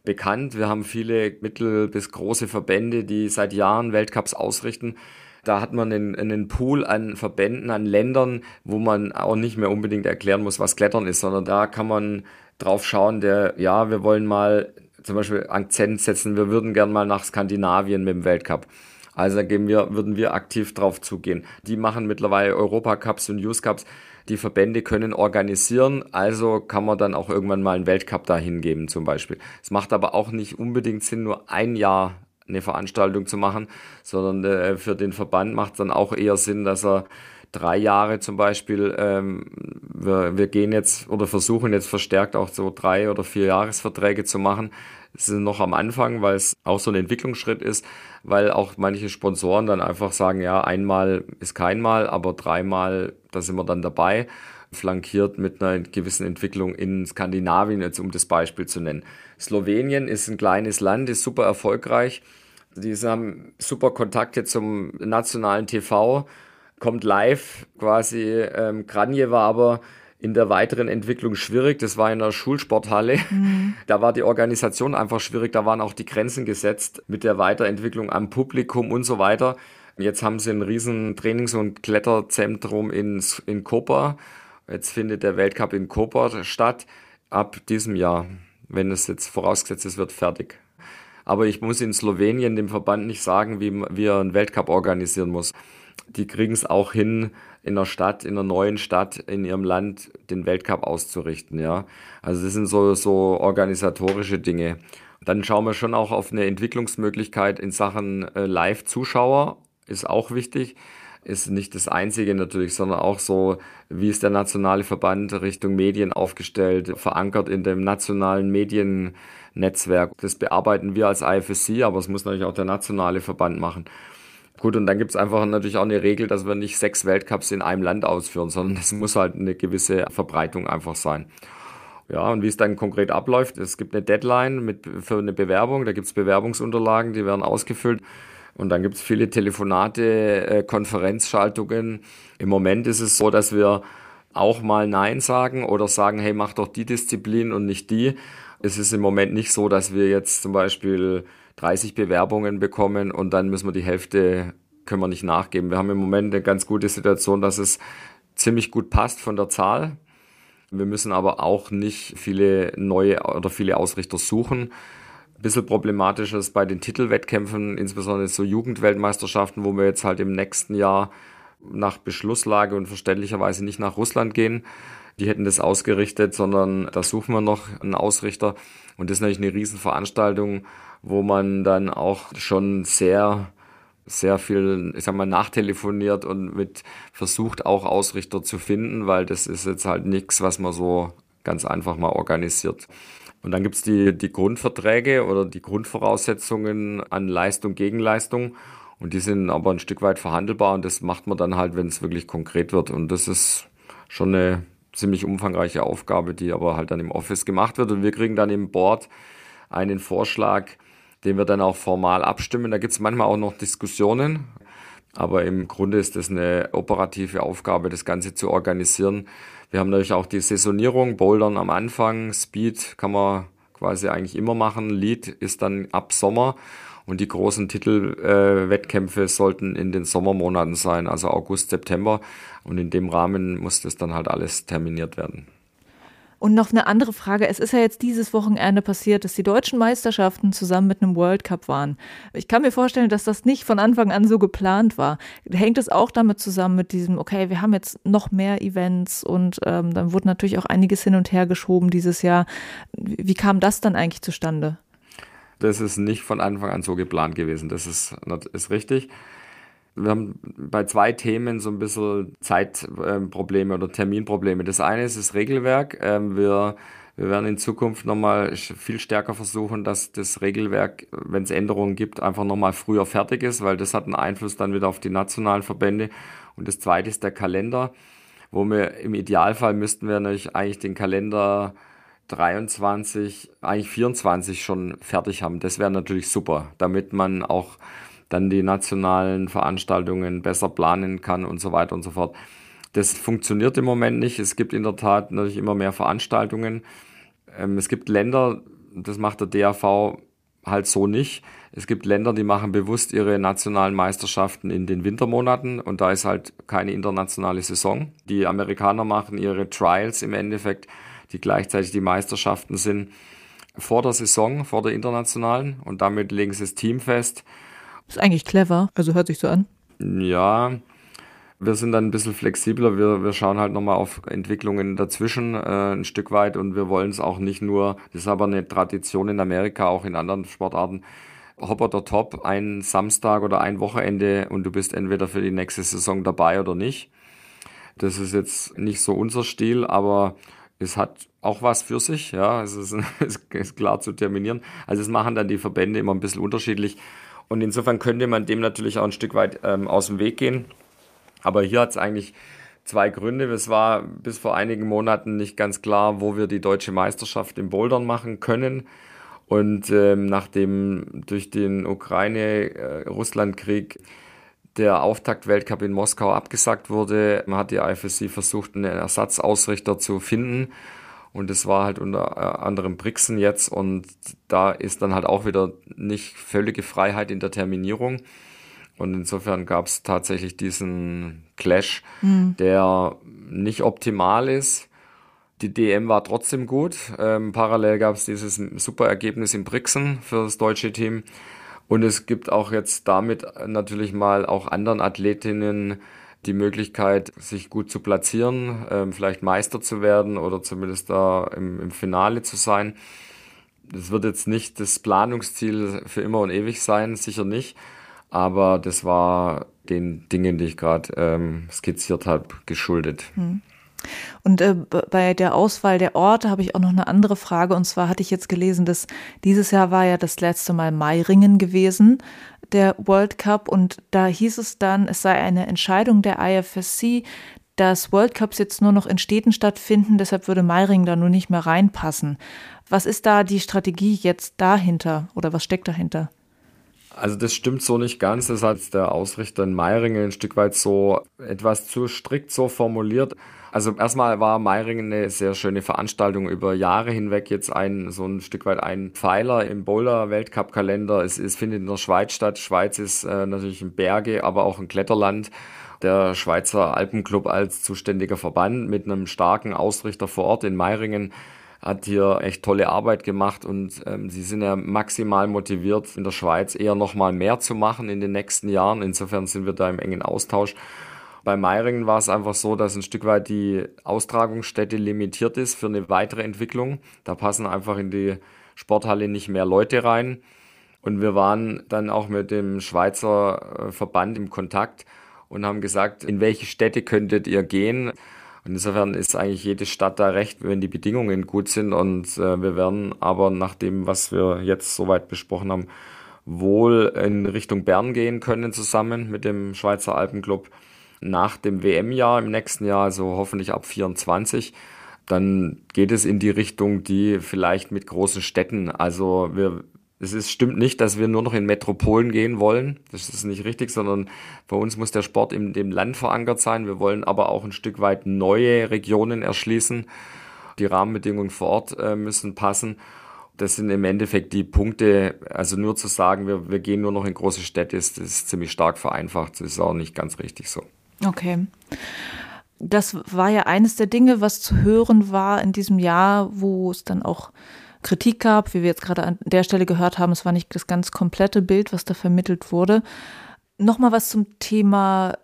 bekannt. Wir haben viele mittel- bis große Verbände, die seit Jahren Weltcups ausrichten. Da hat man einen, einen Pool an Verbänden, an Ländern, wo man auch nicht mehr unbedingt erklären muss, was Klettern ist, sondern da kann man drauf schauen, der, ja, wir wollen mal zum Beispiel Akzent setzen, wir würden gern mal nach Skandinavien mit dem Weltcup. Also da gehen wir, würden wir aktiv drauf zugehen. Die machen mittlerweile Europacups und Youth Cups. Die Verbände können organisieren, also kann man dann auch irgendwann mal einen Weltcup dahin geben zum Beispiel. Es macht aber auch nicht unbedingt Sinn, nur ein Jahr eine Veranstaltung zu machen, sondern äh, für den Verband macht es dann auch eher Sinn, dass er drei Jahre zum Beispiel, ähm, wir, wir gehen jetzt oder versuchen jetzt verstärkt auch so drei oder vier Jahresverträge zu machen. Ist noch am Anfang, weil es auch so ein Entwicklungsschritt ist, weil auch manche Sponsoren dann einfach sagen, ja, einmal ist kein Mal, aber dreimal, da sind wir dann dabei, flankiert mit einer gewissen Entwicklung in Skandinavien, jetzt um das Beispiel zu nennen. Slowenien ist ein kleines Land, ist super erfolgreich. Die haben super Kontakte zum nationalen TV kommt live quasi. Ähm, Granje war aber in der weiteren Entwicklung schwierig. Das war in der Schulsporthalle. Mhm. <laughs> Da war die Organisation einfach schwierig. Da waren auch die Grenzen gesetzt mit der Weiterentwicklung am Publikum und so weiter. Jetzt haben sie ein riesen Trainings- und Kletterzentrum in, in Koper. Jetzt findet der Weltcup in Koper statt. Ab diesem Jahr, wenn es jetzt vorausgesetzt ist, wird fertig. Aber ich muss in Slowenien dem Verband nicht sagen, wie, wie er einen Weltcup organisieren muss die kriegen es auch hin, in der Stadt, in einer neuen Stadt, in ihrem Land den Weltcup auszurichten, ja. Also das sind so, so organisatorische Dinge. Dann schauen wir schon auch auf eine Entwicklungsmöglichkeit in Sachen äh, Live-Zuschauer, ist auch wichtig. Ist nicht das Einzige natürlich, sondern auch so, wie ist der nationale Verband Richtung Medien aufgestellt, verankert in dem nationalen Mediennetzwerk. Das bearbeiten wir als IFSC, aber es muss natürlich auch der nationale Verband machen. Gut, und dann gibt es einfach natürlich auch eine Regel, dass wir nicht sechs Weltcups in einem Land ausführen, sondern es muss halt eine gewisse Verbreitung einfach sein. Ja, und wie es dann konkret abläuft, es gibt eine Deadline mit, für eine Bewerbung, da gibt es Bewerbungsunterlagen, die werden ausgefüllt. Und dann gibt es viele Telefonate, äh, Konferenzschaltungen. Im Moment ist es so, dass wir auch mal Nein sagen oder sagen, hey, mach doch die Disziplin und nicht die. Es ist im Moment nicht so, dass wir jetzt zum Beispiel 30 Bewerbungen bekommen und dann müssen wir die Hälfte, können wir nicht nachgeben. Wir haben im Moment eine ganz gute Situation, dass es ziemlich gut passt von der Zahl. Wir müssen aber auch nicht viele neue oder viele Ausrichter suchen. Ein bisschen problematisch ist bei den Titelwettkämpfen, insbesondere so Jugendweltmeisterschaften, wo wir jetzt halt im nächsten Jahr nach Beschlusslage und verständlicherweise nicht nach Russland gehen. Die hätten das ausgerichtet, sondern da suchen wir noch einen Ausrichter. Und das ist natürlich eine Riesenveranstaltung wo man dann auch schon sehr sehr viel, ich sag mal, nachtelefoniert und mit versucht auch Ausrichter zu finden, weil das ist jetzt halt nichts, was man so ganz einfach mal organisiert. Und dann gibt's die, die Grundverträge oder die Grundvoraussetzungen an Leistung, Gegenleistung. Und die sind aber ein Stück weit verhandelbar und das macht man dann halt, wenn es wirklich konkret wird. Und das ist schon eine ziemlich umfangreiche Aufgabe, die aber halt dann im Office gemacht wird. Und wir kriegen dann im Board einen Vorschlag, den wir dann auch formal abstimmen. Da gibt es manchmal auch noch Diskussionen. Aber im Grunde ist es eine operative Aufgabe, das Ganze zu organisieren. Wir haben natürlich auch die Saisonierung, Bouldern am Anfang, Speed kann man quasi eigentlich immer machen, Lead ist dann ab Sommer und die großen Titelwettkämpfe äh, sollten in den Sommermonaten sein, also August, September. Und in dem Rahmen muss das dann halt alles terminiert werden. Und noch eine andere Frage. Es ist ja jetzt dieses Wochenende passiert, dass die deutschen Meisterschaften zusammen mit einem World Cup waren. Ich kann mir vorstellen, dass das nicht von Anfang an so geplant war. Hängt es auch damit zusammen mit diesem, okay, wir haben jetzt noch mehr Events und ähm, dann wurde natürlich auch einiges hin und her geschoben dieses Jahr. Wie kam das dann eigentlich zustande? Das ist nicht von Anfang an so geplant gewesen. Das ist, ist richtig. Wir haben bei zwei Themen so ein bisschen Zeitprobleme oder Terminprobleme. Das eine ist das Regelwerk. Ähm, wir, wir werden in Zukunft nochmal viel stärker versuchen, dass das Regelwerk, wenn es Änderungen gibt, einfach nochmal früher fertig ist, weil das hat einen Einfluss dann wieder auf die nationalen Verbände. Und das zweite ist der Kalender, wo wir im Idealfall müssten wir natürlich eigentlich den Kalender 23, eigentlich 24 schon fertig haben. Das wäre natürlich super, damit man auch dann die nationalen Veranstaltungen besser planen kann und so weiter und so fort. Das funktioniert im Moment nicht. Es gibt in der Tat natürlich immer mehr Veranstaltungen. Ähm, es gibt Länder, das macht der DAV halt so nicht. Es gibt Länder, die machen bewusst ihre nationalen Meisterschaften in den Wintermonaten und da ist halt keine internationale Saison. Die Amerikaner machen ihre Trials im Endeffekt, die gleichzeitig die Meisterschaften sind, vor der Saison, vor der internationalen und damit legen sie das Team fest ist eigentlich clever, also hört sich so an. Ja, wir sind dann ein bisschen flexibler. Wir, wir schauen halt nochmal auf Entwicklungen dazwischen äh, ein Stück weit und wir wollen es auch nicht nur, das ist aber eine Tradition in Amerika, auch in anderen Sportarten, Hopper der Top, ein Samstag oder ein Wochenende und du bist entweder für die nächste Saison dabei oder nicht. Das ist jetzt nicht so unser Stil, aber es hat auch was für sich, ja, es ist, <laughs> es ist klar zu terminieren. Also es machen dann die Verbände immer ein bisschen unterschiedlich. Und insofern könnte man dem natürlich auch ein Stück weit ähm, aus dem Weg gehen. Aber hier hat es eigentlich zwei Gründe. Es war bis vor einigen Monaten nicht ganz klar, wo wir die deutsche Meisterschaft im Bouldern machen können. Und ähm, nachdem durch den Ukraine-Russland-Krieg der Auftakt-Weltcup in Moskau abgesagt wurde, hat die IFSC versucht, einen Ersatzausrichter zu finden. Und es war halt unter äh, anderem Brixen jetzt und da ist dann halt auch wieder nicht völlige Freiheit in der Terminierung. Und insofern gab es tatsächlich diesen Clash, mhm. der nicht optimal ist. Die DM war trotzdem gut. Ähm, parallel gab es dieses super Ergebnis in Brixen für das deutsche Team. Und es gibt auch jetzt damit natürlich mal auch anderen Athletinnen die Möglichkeit, sich gut zu platzieren, ähm, vielleicht Meister zu werden oder zumindest da im, im Finale zu sein. Das wird jetzt nicht das Planungsziel für immer und ewig sein, sicher nicht. Aber das war den Dingen, die ich gerade ähm, skizziert habe, geschuldet. Hm. Und äh, bei der Auswahl der Orte habe ich auch noch eine andere Frage. Und zwar hatte ich jetzt gelesen, dass dieses Jahr war ja das letzte Mal Meiringen gewesen, der World Cup. Und da hieß es dann, es sei eine Entscheidung der IFSC, dass World Cups jetzt nur noch in Städten stattfinden. Deshalb würde Meiringen da nur nicht mehr reinpassen. Was ist da die Strategie jetzt dahinter oder was steckt dahinter? Also das stimmt so nicht ganz. Das hat der Ausrichter in Meiringen ein Stück weit so etwas zu strikt so formuliert. Also erstmal war Meiringen eine sehr schöne Veranstaltung über Jahre hinweg jetzt ein so ein Stück weit ein Pfeiler im Boulder Weltcup Kalender. Es, es findet in der Schweiz statt. Schweiz ist äh, natürlich ein Berge, aber auch ein Kletterland. Der Schweizer Alpenclub als zuständiger Verband mit einem starken Ausrichter vor Ort in Meiringen hat hier echt tolle Arbeit gemacht und ähm, sie sind ja maximal motiviert, in der Schweiz eher noch mal mehr zu machen in den nächsten Jahren. Insofern sind wir da im engen Austausch. Bei Meiringen war es einfach so, dass ein Stück weit die Austragungsstätte limitiert ist für eine weitere Entwicklung. Da passen einfach in die Sporthalle nicht mehr Leute rein. Und wir waren dann auch mit dem Schweizer äh, Verband im Kontakt und haben gesagt, in welche Städte könntet ihr gehen? Und insofern ist eigentlich jede Stadt da recht, wenn die Bedingungen gut sind. Und äh, wir werden aber nach dem, was wir jetzt soweit besprochen haben, wohl in Richtung Bern gehen können zusammen mit dem Schweizer Alpenclub nach dem WM-Jahr im nächsten Jahr, also hoffentlich ab 24, dann geht es in die Richtung, die vielleicht mit großen Städten, also wir Es ist, stimmt nicht, dass wir nur noch in Metropolen gehen wollen. Das ist nicht richtig, sondern bei uns muss der Sport in dem Land verankert sein. Wir wollen aber auch ein Stück weit neue Regionen erschließen. Die Rahmenbedingungen vor Ort äh, müssen passen. Das sind im Endeffekt die Punkte, also nur zu sagen, wir, wir gehen nur noch in große Städte, ist, ist ziemlich stark vereinfacht. Das ist auch nicht ganz richtig so. Okay. Das war ja eines der Dinge, was zu hören war in diesem Jahr, wo es dann auch Kritik gab, wie wir jetzt gerade an der Stelle gehört haben. Es war nicht das ganz komplette Bild, was da vermittelt wurde. Nochmal was zum Thema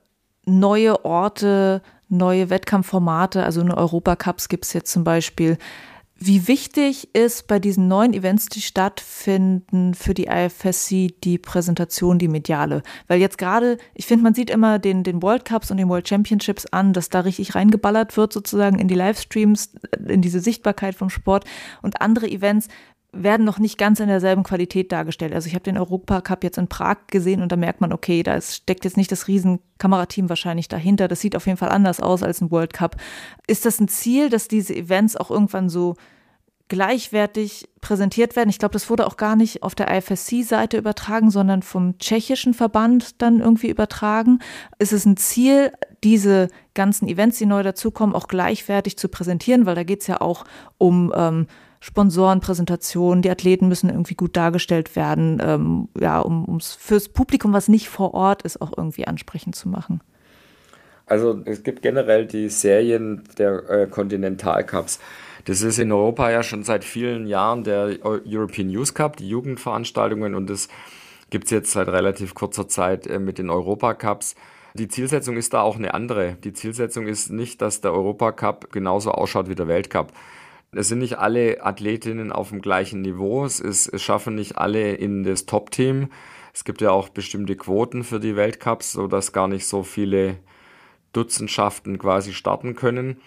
neue Orte, neue Wettkampfformate. Also in Europacups gibt es jetzt zum Beispiel wie wichtig ist bei diesen neuen Events, die stattfinden, für die IFSC die Präsentation, die mediale? Weil jetzt gerade, ich finde, man sieht immer den, den World Cups und den World Championships an, dass da richtig reingeballert wird, sozusagen in die Livestreams, in diese Sichtbarkeit vom Sport. Und andere Events werden noch nicht ganz in derselben Qualität dargestellt. Also ich habe den Europacup jetzt in Prag gesehen und da merkt man, okay, da steckt jetzt nicht das riesen Kamerateam wahrscheinlich dahinter. Das sieht auf jeden Fall anders aus als ein World Cup. Ist das ein Ziel, dass diese Events auch irgendwann so gleichwertig präsentiert werden. Ich glaube, das wurde auch gar nicht auf der IFSC-Seite übertragen, sondern vom tschechischen Verband dann irgendwie übertragen. Ist es ein Ziel, diese ganzen Events, die neu dazukommen, auch gleichwertig zu präsentieren, weil da geht es ja auch um ähm, Sponsorenpräsentationen, die Athleten müssen irgendwie gut dargestellt werden, ähm, ja, um es fürs Publikum, was nicht vor Ort ist, auch irgendwie ansprechend zu machen. Also es gibt generell die Serien der äh, Continental Cups. Das ist in Europa ja schon seit vielen Jahren der European Youth Cup, die Jugendveranstaltungen und das gibt es jetzt seit relativ kurzer Zeit äh, mit den Europacups. Die Zielsetzung ist da auch eine andere. Die Zielsetzung ist nicht, dass der Europacup genauso ausschaut wie der Weltcup. Es sind nicht alle Athletinnen auf dem gleichen Niveau. Es, ist, es schaffen nicht alle in das Top-Team. Es gibt ja auch bestimmte Quoten für die Weltcups, sodass gar nicht so viele Dutzendschaften quasi starten können.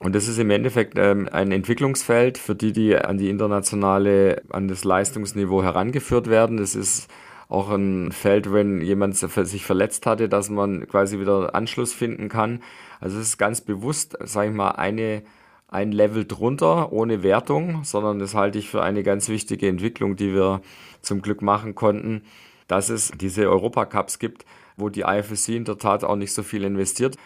Und das ist im Endeffekt ähm, ein Entwicklungsfeld für die, die an die internationale, an das Leistungsniveau herangeführt werden. Das ist auch ein Feld, wenn jemand sich verletzt hatte, dass man quasi wieder Anschluss finden kann. Also es ist ganz bewusst, sage ich mal, eine, ein Level drunter, ohne Wertung, sondern das halte ich für eine ganz wichtige Entwicklung, die wir zum Glück machen konnten, dass es diese Europacups gibt, wo die IFSC in der Tat auch nicht so viel investiert.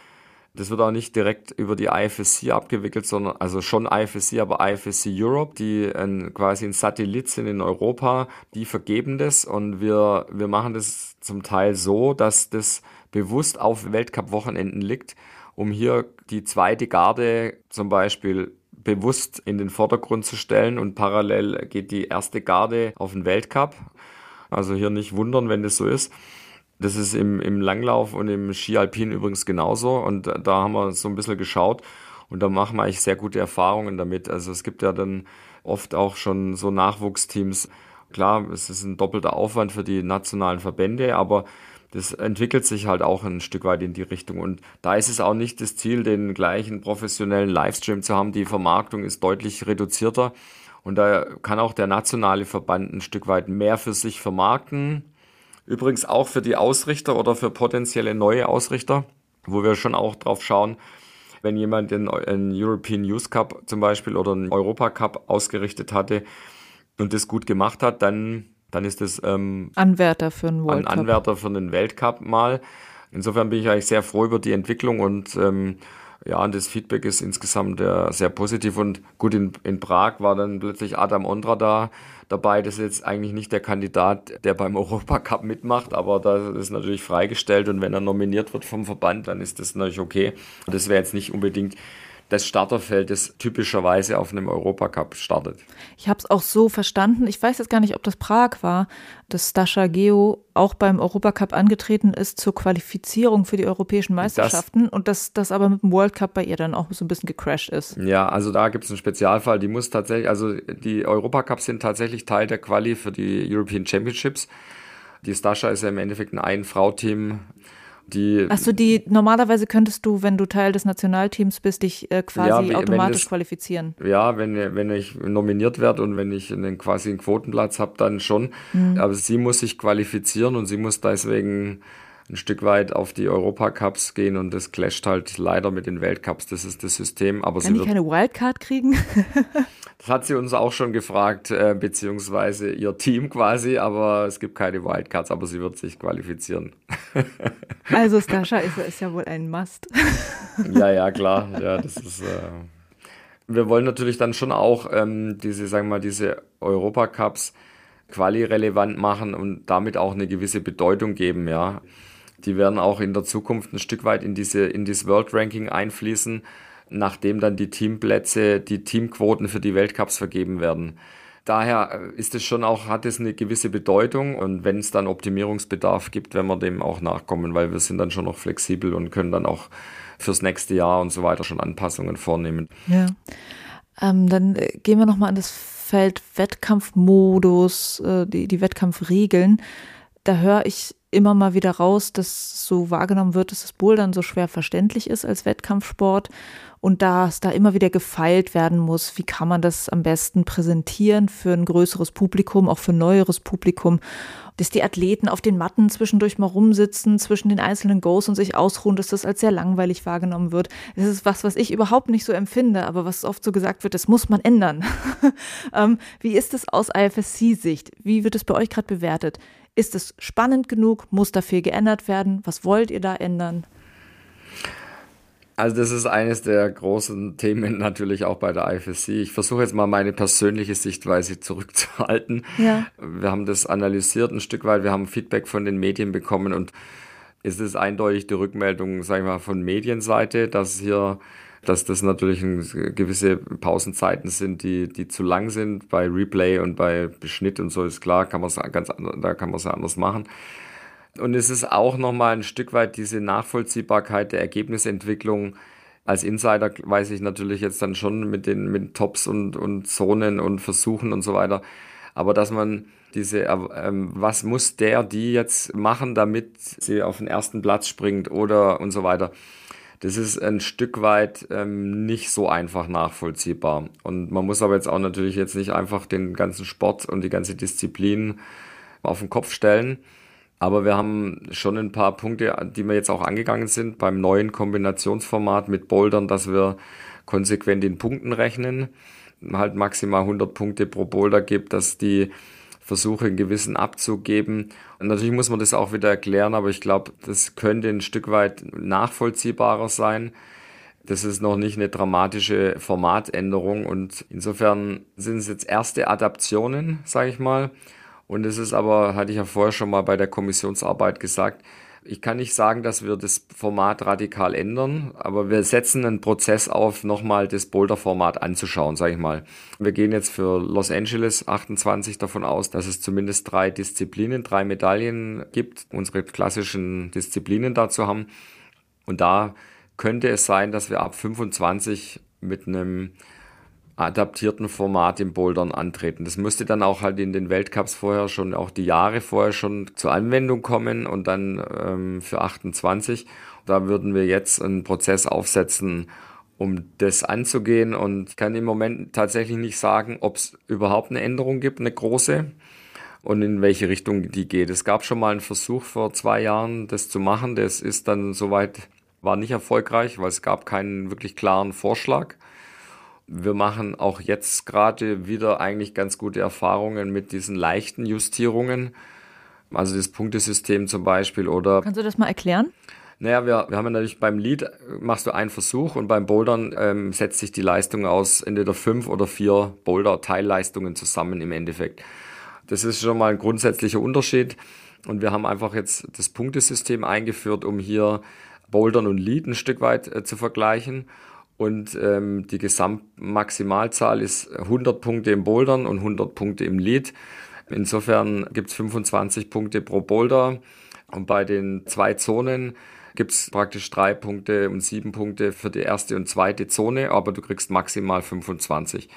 Das wird auch nicht direkt über die IFSC abgewickelt, sondern also schon IFSC, aber IFSC Europe, die ein, quasi ein Satellit sind in Europa, die vergeben das und wir, wir machen das zum Teil so, dass das bewusst auf Weltcup-Wochenenden liegt, um hier die zweite Garde zum Beispiel bewusst in den Vordergrund zu stellen und parallel geht die erste Garde auf den Weltcup. Also hier nicht wundern, wenn das so ist. Das ist im, im Langlauf und im Ski Alpin übrigens genauso. Und da haben wir so ein bisschen geschaut und da machen wir eigentlich sehr gute Erfahrungen damit. Also es gibt ja dann oft auch schon so Nachwuchsteams. Klar, es ist ein doppelter Aufwand für die nationalen Verbände, aber das entwickelt sich halt auch ein Stück weit in die Richtung. Und da ist es auch nicht das Ziel, den gleichen professionellen Livestream zu haben. Die Vermarktung ist deutlich reduzierter. Und da kann auch der nationale Verband ein Stück weit mehr für sich vermarkten. Übrigens auch für die Ausrichter oder für potenzielle neue Ausrichter, wo wir schon auch drauf schauen, wenn jemand den, European Youth Cup zum Beispiel oder einen Europa Cup ausgerichtet hatte und das gut gemacht hat, dann, dann ist das ähm, Anwärter für einen World ein Anwärter für einen Weltcup mal. Insofern bin ich eigentlich sehr froh über die Entwicklung und ähm, ja, und das Feedback ist insgesamt äh, sehr positiv. Und gut, in, in Prag war dann plötzlich Adam Ondra da, dabei. Das ist jetzt eigentlich nicht der Kandidat, der beim <laughs> Europacup mitmacht, aber das ist natürlich freigestellt und wenn er nominiert wird vom Verband, dann ist das natürlich okay. Das wäre jetzt nicht unbedingt das Starterfeld, das typischerweise auf einem Europacup startet. Ich habe es auch so verstanden. Ich weiß jetzt gar nicht, ob das Prag war, dass Stascha Geo auch beim Europacup angetreten ist zur Qualifizierung für die europäischen Meisterschaften das, und dass das aber mit dem World Cup bei ihr dann auch so ein bisschen gecrashed ist. Ja, also da gibt es einen Spezialfall. Die muss tatsächlich, also die Europacups sind tatsächlich Teil der Quali für die European Championships. Die Stascha ist ja im Endeffekt ein Ein-Frau-Team die. Achso, die normalerweise könntest du, wenn du Teil des Nationalteams bist, dich äh, quasi ja, automatisch das, qualifizieren. Ja, wenn, wenn ich nominiert werde und wenn ich einen, quasi einen Quotenplatz habe, dann schon. Mhm. Aber sie muss sich qualifizieren und sie muss deswegen ein Stück weit auf die Europacups gehen und das clasht halt leider mit den Weltcups. Das ist das System. Aber Kann sie die keine Wildcard kriegen? <laughs> das hat sie uns auch schon gefragt, äh, beziehungsweise ihr Team quasi, aber es gibt keine Wildcards, aber sie wird sich qualifizieren. <laughs> also Stascha ist, ist ja wohl ein Must. <laughs> ja, ja, klar. Ja, das ist. Äh wir wollen natürlich dann schon auch ähm, diese, sagen wir mal, diese Europacups quali-relevant machen und damit auch eine gewisse Bedeutung geben, ja. Die werden auch in der Zukunft ein Stück weit in diese, in dieses World Ranking einfließen, nachdem dann die Teamplätze, die Teamquoten für die Weltcups vergeben werden. Daher ist es schon auch, hat es eine gewisse Bedeutung und wenn es dann Optimierungsbedarf gibt, werden wir dem auch nachkommen, weil wir sind dann schon noch flexibel und können dann auch fürs nächste Jahr und so weiter schon Anpassungen vornehmen. Ja. Ähm, dann äh, gehen wir nochmal an das Feld Wettkampfmodus, äh, die, die Wettkampfregeln. Da höre ich immer mal wieder raus, dass so wahrgenommen wird, dass das Bouldern so schwer verständlich ist als Wettkampfsport und dass da immer wieder gefeilt werden muss, wie kann man das am besten präsentieren für ein größeres Publikum, auch für ein neueres Publikum dass die Athleten auf den Matten zwischendurch mal rumsitzen, zwischen den einzelnen Goes und sich ausruhen, dass das als sehr langweilig wahrgenommen wird. Das ist was, was ich überhaupt nicht so empfinde, aber was oft so gesagt wird, das muss man ändern. <laughs> ähm, wie ist es aus IFSC-Sicht? Wie wird es bei euch gerade bewertet? Ist es spannend genug? Muss dafür geändert werden? Was wollt ihr da ändern? Also das ist eines der großen Themen natürlich auch bei der IFSC. Ich versuche jetzt mal meine persönliche Sichtweise zurückzuhalten. Ja. Wir haben das analysiert ein Stück weit, wir haben Feedback von den Medien bekommen und es ist eindeutig die Rückmeldung, sage ich mal, von Medienseite, dass hier dass das natürlich gewisse Pausenzeiten sind, die, die zu lang sind. Bei Replay und bei Beschnitt und so ist klar, kann man ganz da kann man es anders machen. Und es ist auch nochmal ein Stück weit diese Nachvollziehbarkeit der Ergebnisentwicklung. Als Insider weiß ich natürlich jetzt dann schon mit den mit Tops und, und Zonen und Versuchen und so weiter. Aber dass man diese, ähm, was muss der, die jetzt machen, damit sie auf den ersten Platz springt oder und so weiter. Das ist ein Stück weit ähm, nicht so einfach nachvollziehbar. Und man muss aber jetzt auch natürlich jetzt nicht einfach den ganzen Sport und die ganze Disziplin auf den Kopf stellen. Aber wir haben schon ein paar Punkte, die wir jetzt auch angegangen sind beim neuen Kombinationsformat mit Bouldern, dass wir konsequent in Punkten rechnen, halt maximal 100 Punkte pro Boulder gibt, dass die Versuche einen gewissen Abzug geben. Und natürlich muss man das auch wieder erklären, aber ich glaube, das könnte ein Stück weit nachvollziehbarer sein. Das ist noch nicht eine dramatische Formatänderung und insofern sind es jetzt erste Adaptionen, sage ich mal. Und es ist aber, hatte ich ja vorher schon mal bei der Kommissionsarbeit gesagt, ich kann nicht sagen, dass wir das Format radikal ändern, aber wir setzen einen Prozess auf, nochmal das Boulder-Format anzuschauen, sage ich mal. Wir gehen jetzt für Los Angeles 28 davon aus, dass es zumindest drei Disziplinen, drei Medaillen gibt, unsere klassischen Disziplinen dazu haben. Und da könnte es sein, dass wir ab 25 mit einem adaptierten Format im Bouldern antreten. Das müsste dann auch halt in den Weltcups vorher schon, auch die Jahre vorher schon zur Anwendung kommen und dann ähm, für 28. Da würden wir jetzt einen Prozess aufsetzen, um das anzugehen und kann im Moment tatsächlich nicht sagen, ob es überhaupt eine Änderung gibt, eine große und in welche Richtung die geht. Es gab schon mal einen Versuch vor zwei Jahren, das zu machen. Das ist dann soweit, war nicht erfolgreich, weil es gab keinen wirklich klaren Vorschlag. Wir machen auch jetzt gerade wieder eigentlich ganz gute Erfahrungen mit diesen leichten Justierungen. Also das Punktesystem zum Beispiel oder. Kannst du das mal erklären? Naja, wir, wir haben ja natürlich beim Lead machst du einen Versuch und beim Bouldern ähm, setzt sich die Leistung aus entweder fünf oder vier Boulder-Teilleistungen zusammen im Endeffekt. Das ist schon mal ein grundsätzlicher Unterschied. Und wir haben einfach jetzt das Punktesystem eingeführt, um hier Bouldern und Lead ein Stück weit äh, zu vergleichen und ähm, die Gesamtmaximalzahl ist 100 Punkte im Bouldern und 100 Punkte im Lead. Insofern gibt es 25 Punkte pro Boulder und bei den zwei Zonen gibt es praktisch drei Punkte und sieben Punkte für die erste und zweite Zone, aber du kriegst maximal 25.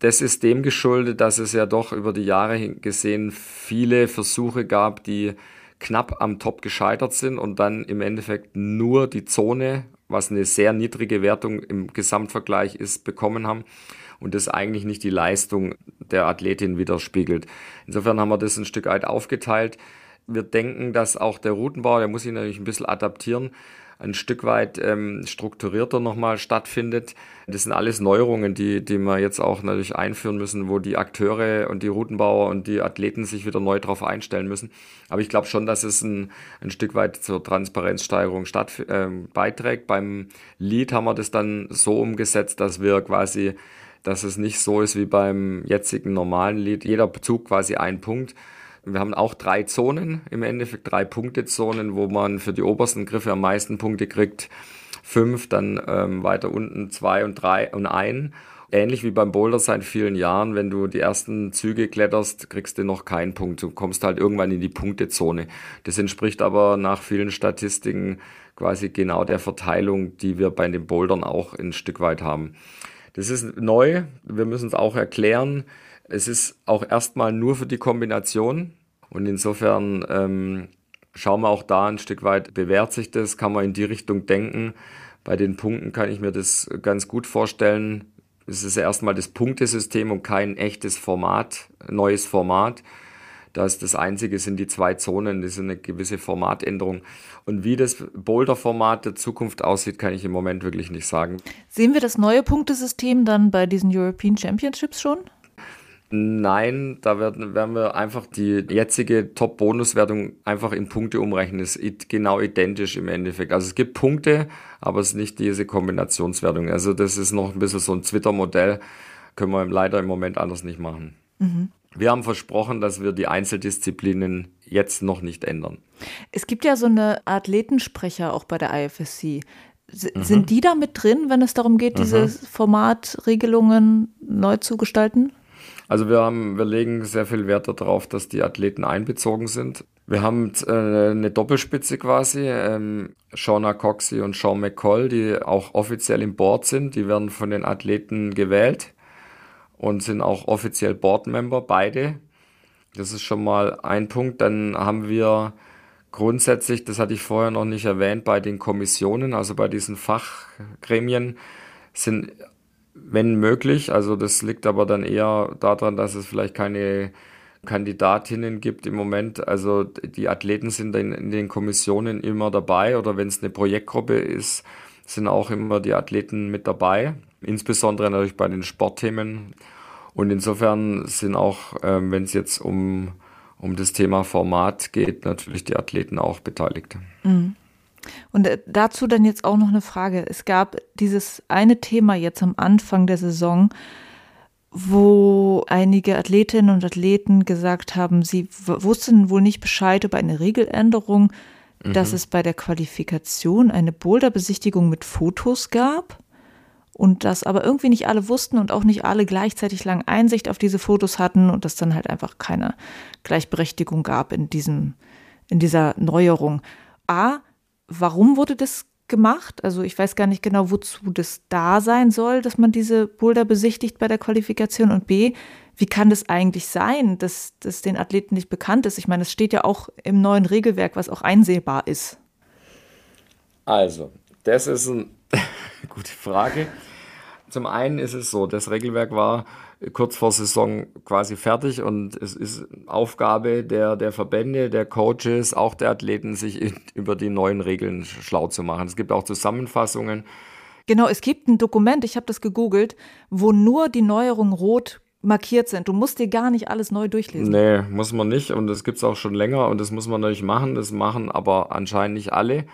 Das ist dem geschuldet, dass es ja doch über die Jahre gesehen viele Versuche gab, die knapp am Top gescheitert sind und dann im Endeffekt nur die Zone was eine sehr niedrige Wertung im Gesamtvergleich ist, bekommen haben und das eigentlich nicht die Leistung der Athletin widerspiegelt. Insofern haben wir das ein Stück weit aufgeteilt. Wir denken, dass auch der Routenbau, der muss sich natürlich ein bisschen adaptieren, ein Stück weit ähm, strukturierter nochmal stattfindet. Das sind alles Neuerungen, die, die wir jetzt auch natürlich einführen müssen, wo die Akteure und die Routenbauer und die Athleten sich wieder neu darauf einstellen müssen. Aber ich glaube schon, dass es ein, ein Stück weit zur Transparenzsteigerung statt, äh, beiträgt. Beim Lead haben wir das dann so umgesetzt, dass wir quasi dass es nicht so ist wie beim jetzigen normalen Lied. Jeder Zug quasi ein Punkt. Wir haben auch drei Zonen, im Endeffekt drei Punktezonen, wo man für die obersten Griffe am meisten Punkte kriegt. Fünf, dann ähm, weiter unten zwei und drei und ein. Ähnlich wie beim Boulder seit vielen Jahren, wenn du die ersten Züge kletterst, kriegst du noch keinen Punkt. Du kommst halt irgendwann in die Punktezone. Das entspricht aber nach vielen Statistiken quasi genau der Verteilung, die wir bei den Bouldern auch ein Stück weit haben. Das ist neu. Wir müssen es auch erklären. Es ist auch erstmal nur für die Kombination. Und insofern ähm, schauen wir auch da ein Stück weit, bewährt sich das, kann man in die Richtung denken. Bei den Punkten kann ich mir das ganz gut vorstellen. Es ist erstmal das Punktesystem und kein echtes Format, neues Format. Das das einzige sind die zwei Zonen, das ist eine gewisse Formatänderung. Und wie das Boulder-Format der Zukunft aussieht, kann ich im Moment wirklich nicht sagen. Sehen wir das neue Punktesystem dann bei diesen European Championships schon? Nein, da werden, werden wir einfach die jetzige Top-Bonuswertung einfach in Punkte umrechnen. Das ist genau identisch im Endeffekt. Also es gibt Punkte, aber es ist nicht diese Kombinationswertung. Also das ist noch ein bisschen so ein Twitter-Modell. Können wir leider im Moment anders nicht machen. Mhm. Wir haben versprochen, dass wir die Einzeldisziplinen jetzt noch nicht ändern. Es gibt ja so eine Athletensprecher auch bei der IFSC. S mhm. Sind die da mit drin, wenn es darum geht, diese mhm. Formatregelungen neu zu gestalten? Also wir haben, wir legen sehr viel Wert darauf, dass die Athleten einbezogen sind. Wir haben äh, eine Doppelspitze quasi, ähm, Shauna Coxey und Sean McCall, die auch offiziell im Board sind. Die werden von den Athleten gewählt und sind auch offiziell Boardmember, beide. Das ist schon mal ein Punkt. Dann haben wir grundsätzlich, das hatte ich vorher noch nicht erwähnt, bei den Kommissionen, also bei diesen Fachgremien, sind wenn möglich. Also das liegt aber dann eher daran, dass es vielleicht keine Kandidatinnen gibt im Moment. Also die Athleten sind in, in den Kommissionen immer dabei oder wenn es eine Projektgruppe ist, sind auch immer die Athleten mit dabei. Insbesondere natürlich bei den Sportthemen. Und insofern sind auch, ähm, wenn es jetzt um, um das Thema Format geht, natürlich die Athleten auch beteiligt. Mhm. Und äh, dazu dann jetzt auch noch eine Frage. Es gab dieses eine Thema jetzt am Anfang der Saison, wo einige Athletinnen und Athleten gesagt haben, sie wussten wohl nicht Bescheid über eine Regeländerung, mhm. dass es bei der Qualifikation eine Boulderbesichtigung mit Fotos gab und dass aber irgendwie nicht alle wussten und auch nicht alle gleichzeitig lang Einsicht auf diese Fotos hatten und dass dann halt einfach keine Gleichberechtigung gab in diesem in dieser Neuerung. A, warum wurde das gemacht? Also ich weiß gar nicht genau, wozu das da sein soll, dass man diese Boulder besichtigt bei der Qualifikation. Und B, wie kann das eigentlich sein, dass das den Athleten nicht bekannt ist? Ich meine, es steht ja auch im neuen Regelwerk, was auch einsehbar ist. Also, das ist eine <laughs> gute Frage. Zum einen ist es so, das Regelwerk war kurz vor Saison quasi fertig und es ist Aufgabe der, der Verbände, der Coaches, auch der Athleten, sich in, über die neuen Regeln schlau zu machen. Es gibt auch Zusammenfassungen. Genau, es gibt ein Dokument, ich habe das gegoogelt, wo nur die Neuerungen rot markiert sind. Du musst dir gar nicht alles neu durchlesen. Nee, muss man nicht und das gibt es auch schon länger und das muss man natürlich machen. Das machen aber anscheinend nicht alle.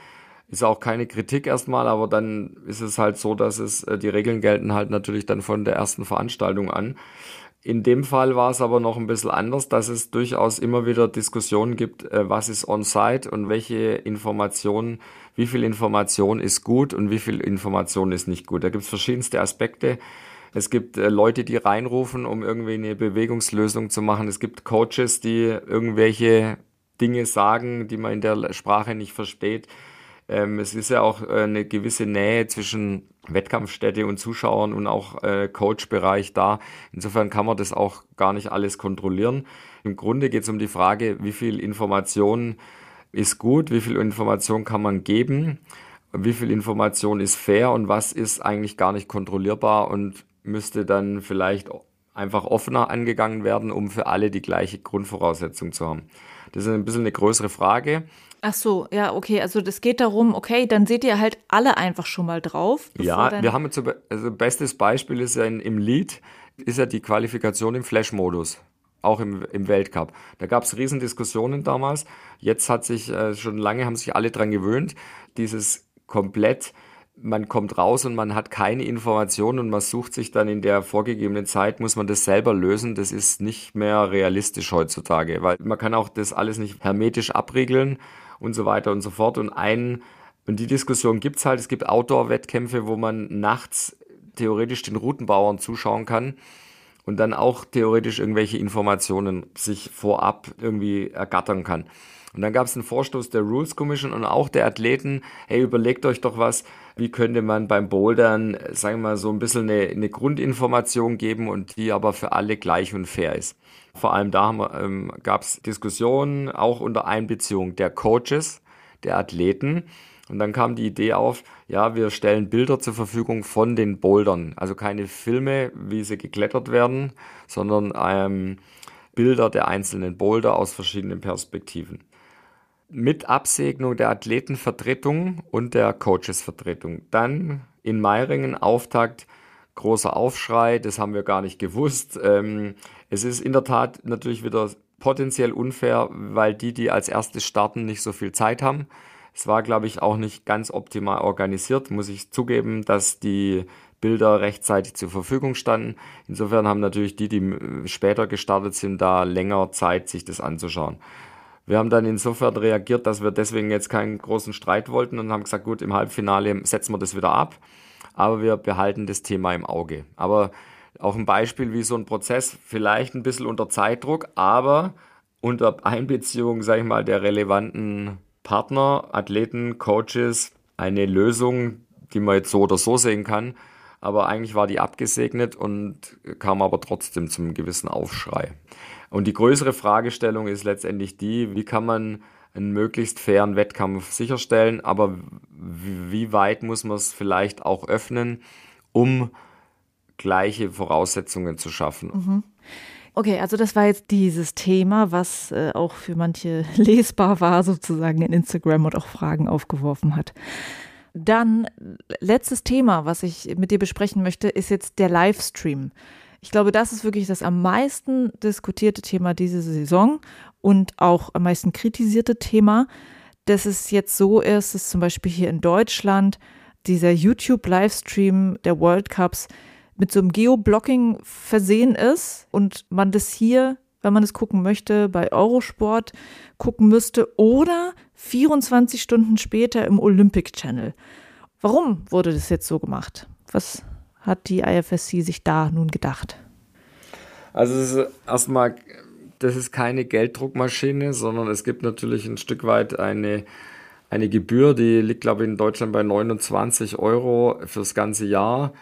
Ist auch keine Kritik erstmal, aber dann ist es halt so, dass es, äh, die Regeln gelten halt natürlich dann von der ersten Veranstaltung an. In dem Fall war es aber noch ein bisschen anders, dass es durchaus immer wieder Diskussionen gibt, äh, was ist on-site und welche Informationen, wie viel Information ist gut und wie viel Information ist nicht gut. Da gibt es verschiedenste Aspekte. Es gibt äh, Leute, die reinrufen, um irgendwie eine Bewegungslösung zu machen. Es gibt Coaches, die irgendwelche Dinge sagen, die man in der Sprache nicht versteht. Ähm, es ist ja auch äh, eine gewisse Nähe zwischen Wettkampfstätte und Zuschauern und auch äh, Coach-Bereich da. Insofern kann man das auch gar nicht alles kontrollieren. Im Grunde geht es um die Frage, wie viel Information ist gut, wie viel Information kann man geben, wie viel Information ist fair und was ist eigentlich gar nicht kontrollierbar und müsste dann vielleicht einfach offener angegangen werden, um für alle die gleiche Grundvoraussetzung zu haben. Das ist ein bisschen eine größere Frage. Ach so, ja, okay. Also das geht darum, okay, dann seht ihr halt alle einfach schon mal drauf. Ja, wir haben jetzt, so, also bestes Beispiel ist ja in, im Lied, ist ja die Qualifikation im Flash-Modus auch im, im Weltcup. Da gab es Riesendiskussionen damals. Jetzt hat sich äh, schon lange haben sich alle dran gewöhnt, dieses komplett man kommt raus und man hat keine Informationen und man sucht sich dann in der vorgegebenen Zeit, muss man das selber lösen. Das ist nicht mehr realistisch heutzutage, weil man kann auch das alles nicht hermetisch abriegeln und so weiter und so fort. Und ein, und die Diskussion gibt's halt, es gibt Outdoor-Wettkämpfe, wo man nachts theoretisch den Routenbauern zuschauen kann und dann auch theoretisch irgendwelche Informationen sich vorab irgendwie ergattern kann. Und dann gab es einen Vorstoß der Rules Commission und auch der Athleten, hey, überlegt euch doch was, wie könnte man beim Bouldern, sagen wir mal, so ein bisschen eine, eine Grundinformation geben und die aber für alle gleich und fair ist. Vor allem da ähm, gab es Diskussionen, auch unter Einbeziehung der Coaches, der Athleten. Und dann kam die Idee auf, ja, wir stellen Bilder zur Verfügung von den Bouldern. Also keine Filme, wie sie geklettert werden, sondern ähm, Bilder der einzelnen Boulder aus verschiedenen Perspektiven. Mit Absegnung der Athletenvertretung und der Coachesvertretung. Dann in Meiringen Auftakt, großer Aufschrei, das haben wir gar nicht gewusst. Ähm, es ist in der Tat natürlich wieder potenziell unfair, weil die, die als erstes starten, nicht so viel Zeit haben. Es war, glaube ich, auch nicht ganz optimal organisiert, muss ich zugeben, dass die Bilder rechtzeitig zur Verfügung standen. Insofern haben natürlich die, die später gestartet sind, da länger Zeit, sich das anzuschauen. Wir haben dann insofern reagiert, dass wir deswegen jetzt keinen großen Streit wollten und haben gesagt, gut, im Halbfinale setzen wir das wieder ab, aber wir behalten das Thema im Auge. Aber auch ein Beispiel, wie so ein Prozess vielleicht ein bisschen unter Zeitdruck, aber unter Einbeziehung, sage ich mal, der relevanten Partner, Athleten, Coaches eine Lösung, die man jetzt so oder so sehen kann. Aber eigentlich war die abgesegnet und kam aber trotzdem zum gewissen Aufschrei. Und die größere Fragestellung ist letztendlich die, wie kann man einen möglichst fairen Wettkampf sicherstellen, aber wie weit muss man es vielleicht auch öffnen, um gleiche Voraussetzungen zu schaffen. Mhm. Okay, also das war jetzt dieses Thema, was äh, auch für manche <laughs> lesbar war, sozusagen in Instagram und auch Fragen aufgeworfen hat. Dann letztes Thema, was ich mit dir besprechen möchte, ist jetzt der Livestream. Ich glaube, das ist wirklich das am meisten diskutierte Thema diese Saison und auch am meisten kritisierte Thema, dass es jetzt so ist, dass zum Beispiel hier in Deutschland dieser YouTube-Livestream der World Cups mit so einem Geoblocking versehen ist und man das hier, wenn man es gucken möchte, bei Eurosport gucken müsste oder 24 Stunden später im Olympic Channel. Warum wurde das jetzt so gemacht? Was hat die IFSC sich da nun gedacht? Also erstmal, das ist keine Gelddruckmaschine, sondern es gibt natürlich ein Stück weit eine, eine Gebühr, die liegt, glaube ich, in Deutschland bei 29 Euro fürs ganze Jahr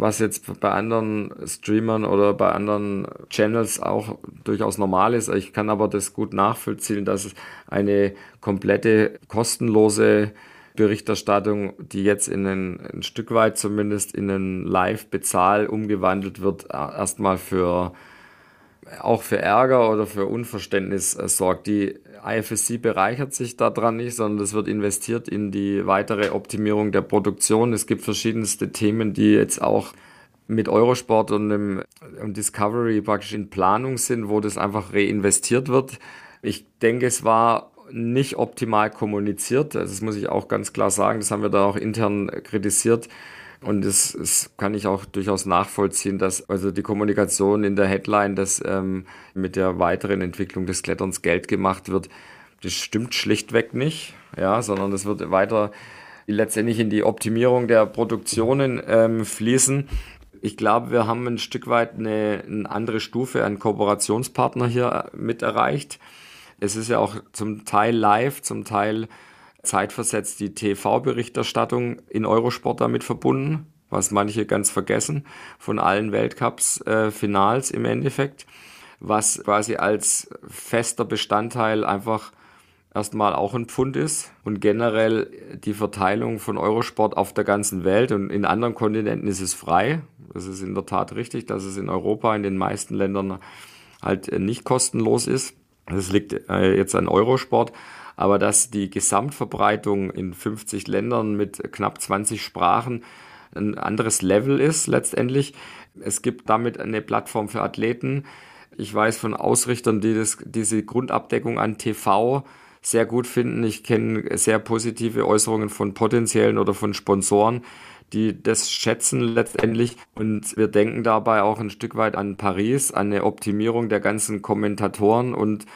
was jetzt bei anderen Streamern oder bei anderen Channels auch durchaus normal ist. Ich kann aber das gut nachvollziehen, dass eine komplette kostenlose Berichterstattung, die jetzt in ein, ein Stück weit zumindest in einen Live-Bezahl umgewandelt wird, erstmal für auch für Ärger oder für Unverständnis sorgt. Die IFSC bereichert sich daran nicht, sondern es wird investiert in die weitere Optimierung der Produktion. Es gibt verschiedenste Themen, die jetzt auch mit Eurosport und dem und Discovery praktisch in Planung sind, wo das einfach reinvestiert wird. Ich denke, es war nicht optimal kommuniziert. Das muss ich auch ganz klar sagen. Das haben wir da auch intern kritisiert. Und das, das kann ich auch durchaus nachvollziehen, dass also die Kommunikation in der Headline, dass ähm, mit der weiteren Entwicklung des Kletterns Geld gemacht wird, das stimmt schlichtweg nicht, ja, sondern das wird weiter letztendlich in die Optimierung der Produktionen ähm, fließen. Ich glaube, wir haben ein Stück weit eine, eine andere Stufe an Kooperationspartner hier mit erreicht. Es ist ja auch zum Teil live, zum Teil zeitversetzt die TV-Berichterstattung in Eurosport damit verbunden, was manche ganz vergessen, von allen Weltcups-Finals äh, im Endeffekt, was quasi als fester Bestandteil einfach erstmal auch ein Pfund ist und generell die Verteilung von Eurosport auf der ganzen Welt und in anderen Kontinenten ist es frei. Das ist in der Tat richtig, dass es in Europa in den meisten Ländern halt nicht kostenlos ist. Das liegt äh, jetzt an Eurosport. Aber dass die Gesamtverbreitung in 50 Ländern mit knapp 20 Sprachen ein anderes Level ist letztendlich. Es gibt damit eine Plattform für Athleten. Ich weiß von Ausrichtern, die das, diese Grundabdeckung an TV sehr gut finden. Ich kenne sehr positive Äußerungen von potenziellen oder von Sponsoren, die das schätzen letztendlich. Und wir denken dabei auch ein Stück weit an Paris, an eine Optimierung der ganzen Kommentatoren und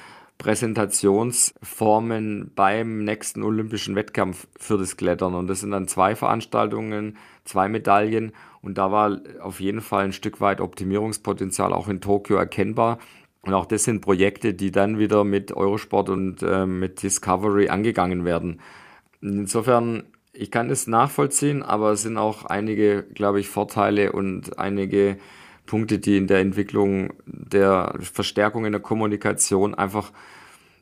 Präsentationsformen beim nächsten olympischen Wettkampf für das Klettern. Und das sind dann zwei Veranstaltungen, zwei Medaillen. Und da war auf jeden Fall ein Stück weit Optimierungspotenzial auch in Tokio erkennbar. Und auch das sind Projekte, die dann wieder mit Eurosport und äh, mit Discovery angegangen werden. Insofern, ich kann es nachvollziehen, aber es sind auch einige, glaube ich, Vorteile und einige Punkte, die in der Entwicklung der Verstärkung in der Kommunikation einfach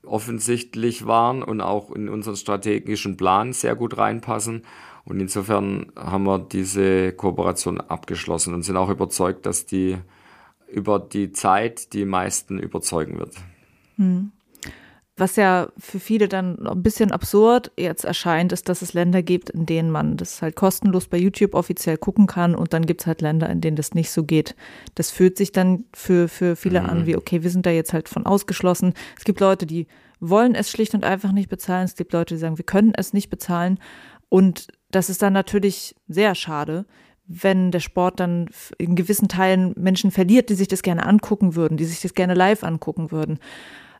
offensichtlich waren und auch in unseren strategischen Plan sehr gut reinpassen. Und insofern haben wir diese Kooperation abgeschlossen und sind auch überzeugt, dass die über die Zeit die meisten überzeugen wird. Hm. Was ja für viele dann ein bisschen absurd jetzt erscheint, ist, dass es Länder gibt, in denen man das halt kostenlos bei YouTube offiziell gucken kann und dann gibt es halt Länder, in denen das nicht so geht. Das fühlt sich dann für, für viele mhm. an wie, okay, wir sind da jetzt halt von ausgeschlossen. Es gibt Leute, die wollen es schlicht und einfach nicht bezahlen. Es gibt Leute, die sagen, wir können es nicht bezahlen. Und das ist dann natürlich sehr schade, wenn der Sport dann in gewissen Teilen Menschen verliert, die sich das gerne angucken würden, die sich das gerne live angucken würden.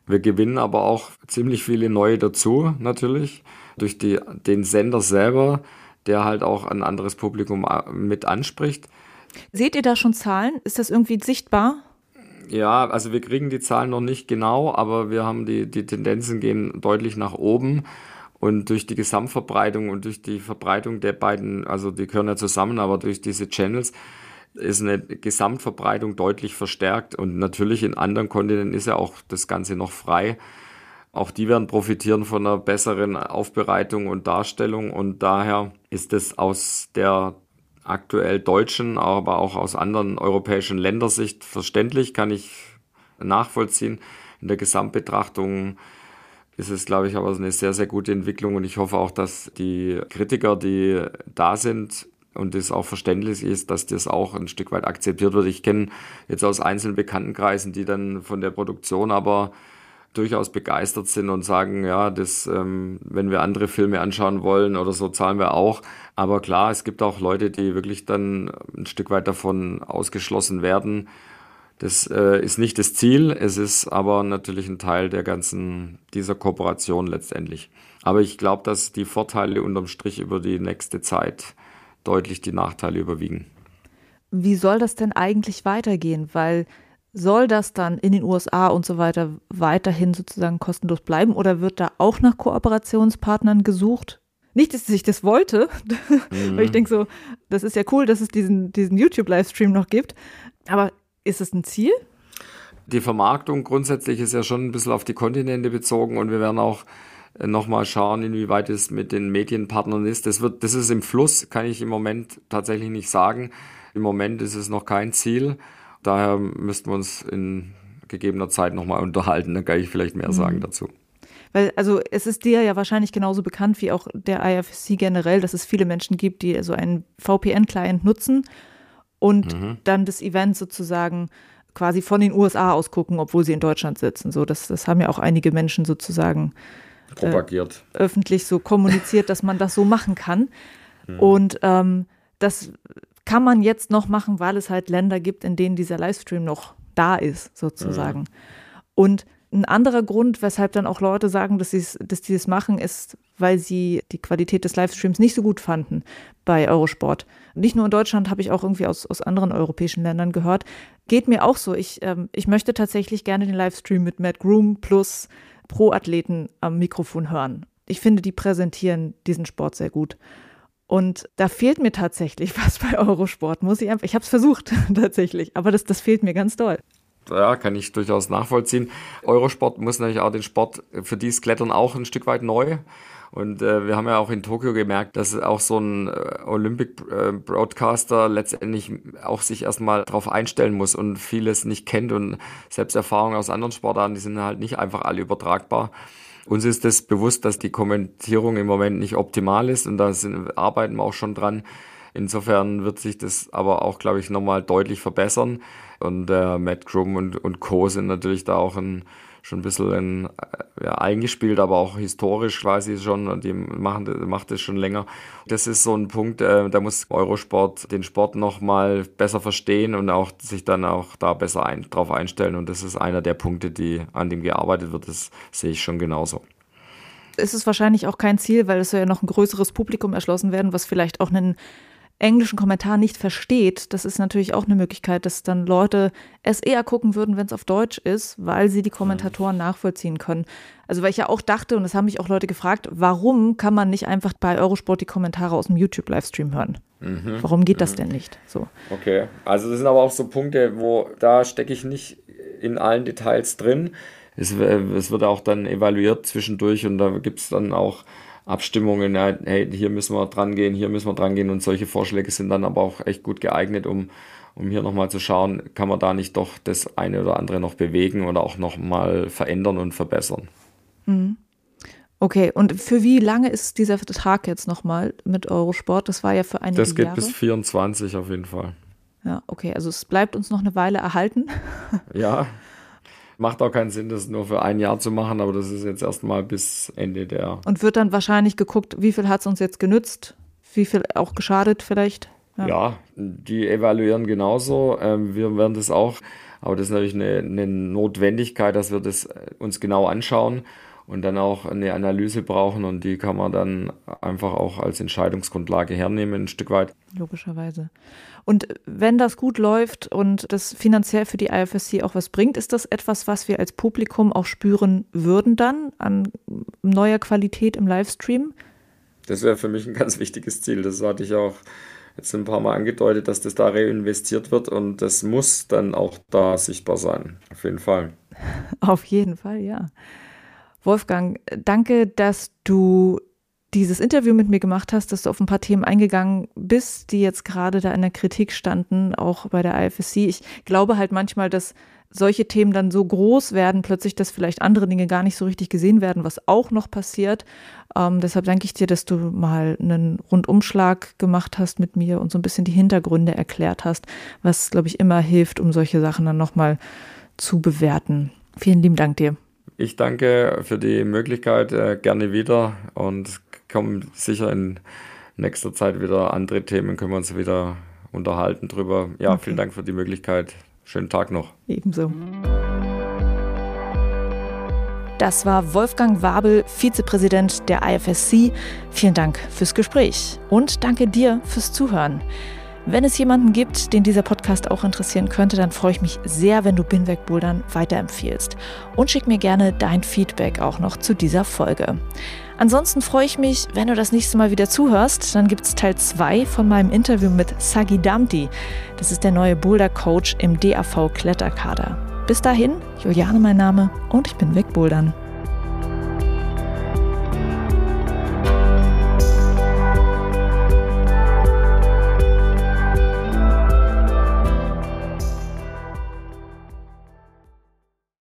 Wir gewinnen aber auch ziemlich viele neue dazu, natürlich, durch die, den Sender selber, der halt auch ein anderes Publikum äh, mit anspricht. Seht ihr da schon Zahlen? Ist das irgendwie sichtbar? Ja, also wir kriegen die Zahlen noch nicht genau, aber wir haben die, die Tendenzen gehen deutlich nach oben. Und durch die Gesamtverbreitung und durch die Verbreitung der beiden, also die gehören ja zusammen, aber durch diese Channels ist eine Gesamtverbreitung deutlich verstärkt und natürlich in anderen Kontinenten ist ja auch das Ganze noch frei. Auch die werden profitieren von einer besseren Aufbereitung und Darstellung und daher ist es aus der aktuell deutschen, aber auch aus anderen europäischen Ländersicht verständlich, kann ich nachvollziehen. In der Gesamtbetrachtung ist es, glaube ich, aber eine sehr, sehr gute Entwicklung und ich hoffe auch, dass die Kritiker, die da sind, und es auch verständlich ist, dass das auch ein Stück weit akzeptiert wird. Ich kenne jetzt aus einzelnen Bekanntenkreisen, die dann von der Produktion aber durchaus begeistert sind und sagen, ja, das, ähm, wenn wir andere Filme anschauen wollen oder so, zahlen wir auch. Aber klar, es gibt auch Leute, die wirklich dann ein Stück weit davon ausgeschlossen werden. Das äh, ist nicht das Ziel, es ist aber natürlich ein Teil der ganzen, dieser Kooperation letztendlich. Aber ich glaube, dass die Vorteile unterm Strich über die nächste Zeit deutlich die Nachteile überwiegen. Wie soll das denn eigentlich weitergehen? Weil soll das dann in den USA und so weiter weiterhin sozusagen kostenlos bleiben oder wird da auch nach Kooperationspartnern gesucht? Nicht, dass ich das wollte, mhm. <laughs> weil ich denke so, das ist ja cool, dass es diesen, diesen YouTube-Livestream noch gibt. Aber ist es ein Ziel? Die Vermarktung grundsätzlich ist ja schon ein bisschen auf die Kontinente bezogen und wir werden auch nochmal schauen, inwieweit es mit den Medienpartnern ist. Das wird, das ist im Fluss, kann ich im Moment tatsächlich nicht sagen. Im Moment ist es noch kein Ziel. Daher müssten wir uns in gegebener Zeit nochmal unterhalten. Dann kann ich vielleicht mehr sagen mhm. dazu. Weil, also es ist dir ja wahrscheinlich genauso bekannt wie auch der IFSC generell, dass es viele Menschen gibt, die so einen VPN-Client nutzen und mhm. dann das Event sozusagen quasi von den USA aus gucken, obwohl sie in Deutschland sitzen. So, das, das haben ja auch einige Menschen sozusagen propagiert. Äh, öffentlich so kommuniziert, dass man das so machen kann. Mhm. Und ähm, das kann man jetzt noch machen, weil es halt Länder gibt, in denen dieser Livestream noch da ist, sozusagen. Mhm. Und ein anderer Grund, weshalb dann auch Leute sagen, dass, dass die das machen, ist, weil sie die Qualität des Livestreams nicht so gut fanden bei Eurosport. Nicht nur in Deutschland, habe ich auch irgendwie aus, aus anderen europäischen Ländern gehört. Geht mir auch so. Ich, ähm, ich möchte tatsächlich gerne den Livestream mit Matt Groom plus Pro-Athleten am Mikrofon hören. Ich finde, die präsentieren diesen Sport sehr gut. Und da fehlt mir tatsächlich <laughs> was bei Eurosport, muss ich einfach. Ich habe es versucht <laughs> tatsächlich, aber das, das fehlt mir ganz doll. Ja, kann ich durchaus nachvollziehen. Eurosport muss natürlich auch den Sport für dieses Klettern auch ein Stück weit neu Und äh, wir haben ja auch in Tokio gemerkt, dass auch so ein äh, Olympic äh, letztendlich auch sich erstmal darauf einstellen muss und vieles nicht kennt und selbst Erfahrungen aus anderen Sportarten, die sind halt nicht einfach alle übertragbar. Uns ist das bewusst, dass die Kommentierung im Moment nicht optimal ist und da sind, arbeiten wir auch schon dran. Insofern wird sich das aber auch, glaube ich, nochmal deutlich verbessern. Und äh, Matt Krum und, und Co. sind natürlich da auch ein schon ein bisschen in, äh, ja, eingespielt, aber auch historisch quasi schon und die machen macht das schon länger. Das ist so ein Punkt, äh, da muss Eurosport den Sport noch mal besser verstehen und auch sich dann auch da besser ein, drauf einstellen und das ist einer der Punkte, die an dem gearbeitet wird. Das sehe ich schon genauso ist es wahrscheinlich auch kein Ziel, weil es soll ja noch ein größeres Publikum erschlossen werden, was vielleicht auch einen englischen Kommentar nicht versteht, das ist natürlich auch eine Möglichkeit, dass dann Leute es eher gucken würden, wenn es auf Deutsch ist, weil sie die Kommentatoren nachvollziehen können. Also weil ich ja auch dachte, und das haben mich auch Leute gefragt, warum kann man nicht einfach bei Eurosport die Kommentare aus dem YouTube-Livestream hören? Mhm. Warum geht das mhm. denn nicht? So. Okay, also das sind aber auch so Punkte, wo da stecke ich nicht in allen Details drin. Es, es wird auch dann evaluiert zwischendurch und da gibt es dann auch Abstimmungen, ja, hey, hier müssen wir dran gehen, hier müssen wir dran gehen und solche Vorschläge sind dann aber auch echt gut geeignet, um, um hier nochmal zu schauen, kann man da nicht doch das eine oder andere noch bewegen oder auch nochmal verändern und verbessern. Mhm. Okay, und für wie lange ist dieser Tag jetzt nochmal mit Eurosport? Das war ja für einige Jahre. Das geht Jahre. bis 24 auf jeden Fall. Ja, okay, also es bleibt uns noch eine Weile erhalten. Ja, <laughs> Macht auch keinen Sinn, das nur für ein Jahr zu machen, aber das ist jetzt erstmal bis Ende der. Und wird dann wahrscheinlich geguckt, wie viel hat es uns jetzt genützt, wie viel auch geschadet vielleicht? Ja, ja die evaluieren genauso. Ähm, wir werden das auch, aber das ist natürlich eine, eine Notwendigkeit, dass wir das äh, uns genau anschauen und dann auch eine Analyse brauchen und die kann man dann einfach auch als Entscheidungsgrundlage hernehmen, ein Stück weit. Logischerweise. Und wenn das gut läuft und das finanziell für die IFSC auch was bringt, ist das etwas, was wir als Publikum auch spüren würden dann an neuer Qualität im Livestream? Das wäre für mich ein ganz wichtiges Ziel. Das hatte ich auch jetzt ein paar Mal angedeutet, dass das da reinvestiert wird und das muss dann auch da sichtbar sein. Auf jeden Fall. <laughs> Auf jeden Fall, ja. Wolfgang, danke, dass du dieses Interview mit mir gemacht hast, dass du auf ein paar Themen eingegangen bist, die jetzt gerade da in der Kritik standen, auch bei der IFSC. Ich glaube halt manchmal, dass solche Themen dann so groß werden, plötzlich, dass vielleicht andere Dinge gar nicht so richtig gesehen werden, was auch noch passiert. Ähm, deshalb danke ich dir, dass du mal einen Rundumschlag gemacht hast mit mir und so ein bisschen die Hintergründe erklärt hast, was, glaube ich, immer hilft, um solche Sachen dann nochmal zu bewerten. Vielen lieben Dank dir. Ich danke für die Möglichkeit, äh, gerne wieder und kommen sicher in nächster Zeit wieder andere Themen, können wir uns wieder unterhalten drüber. Ja, okay. vielen Dank für die Möglichkeit. Schönen Tag noch. Ebenso. Das war Wolfgang Wabel, Vizepräsident der IFSC. Vielen Dank fürs Gespräch und danke dir fürs Zuhören. Wenn es jemanden gibt, den dieser Podcast auch interessieren könnte, dann freue ich mich sehr, wenn du Binweg Bouldern weiterempfiehlst. Und schick mir gerne dein Feedback auch noch zu dieser Folge. Ansonsten freue ich mich, wenn du das nächste Mal wieder zuhörst. Dann gibt es Teil 2 von meinem Interview mit Sagi Damti. Das ist der neue Boulder-Coach im DAV Kletterkader. Bis dahin, Juliane mein Name und ich bin Wegbouldern.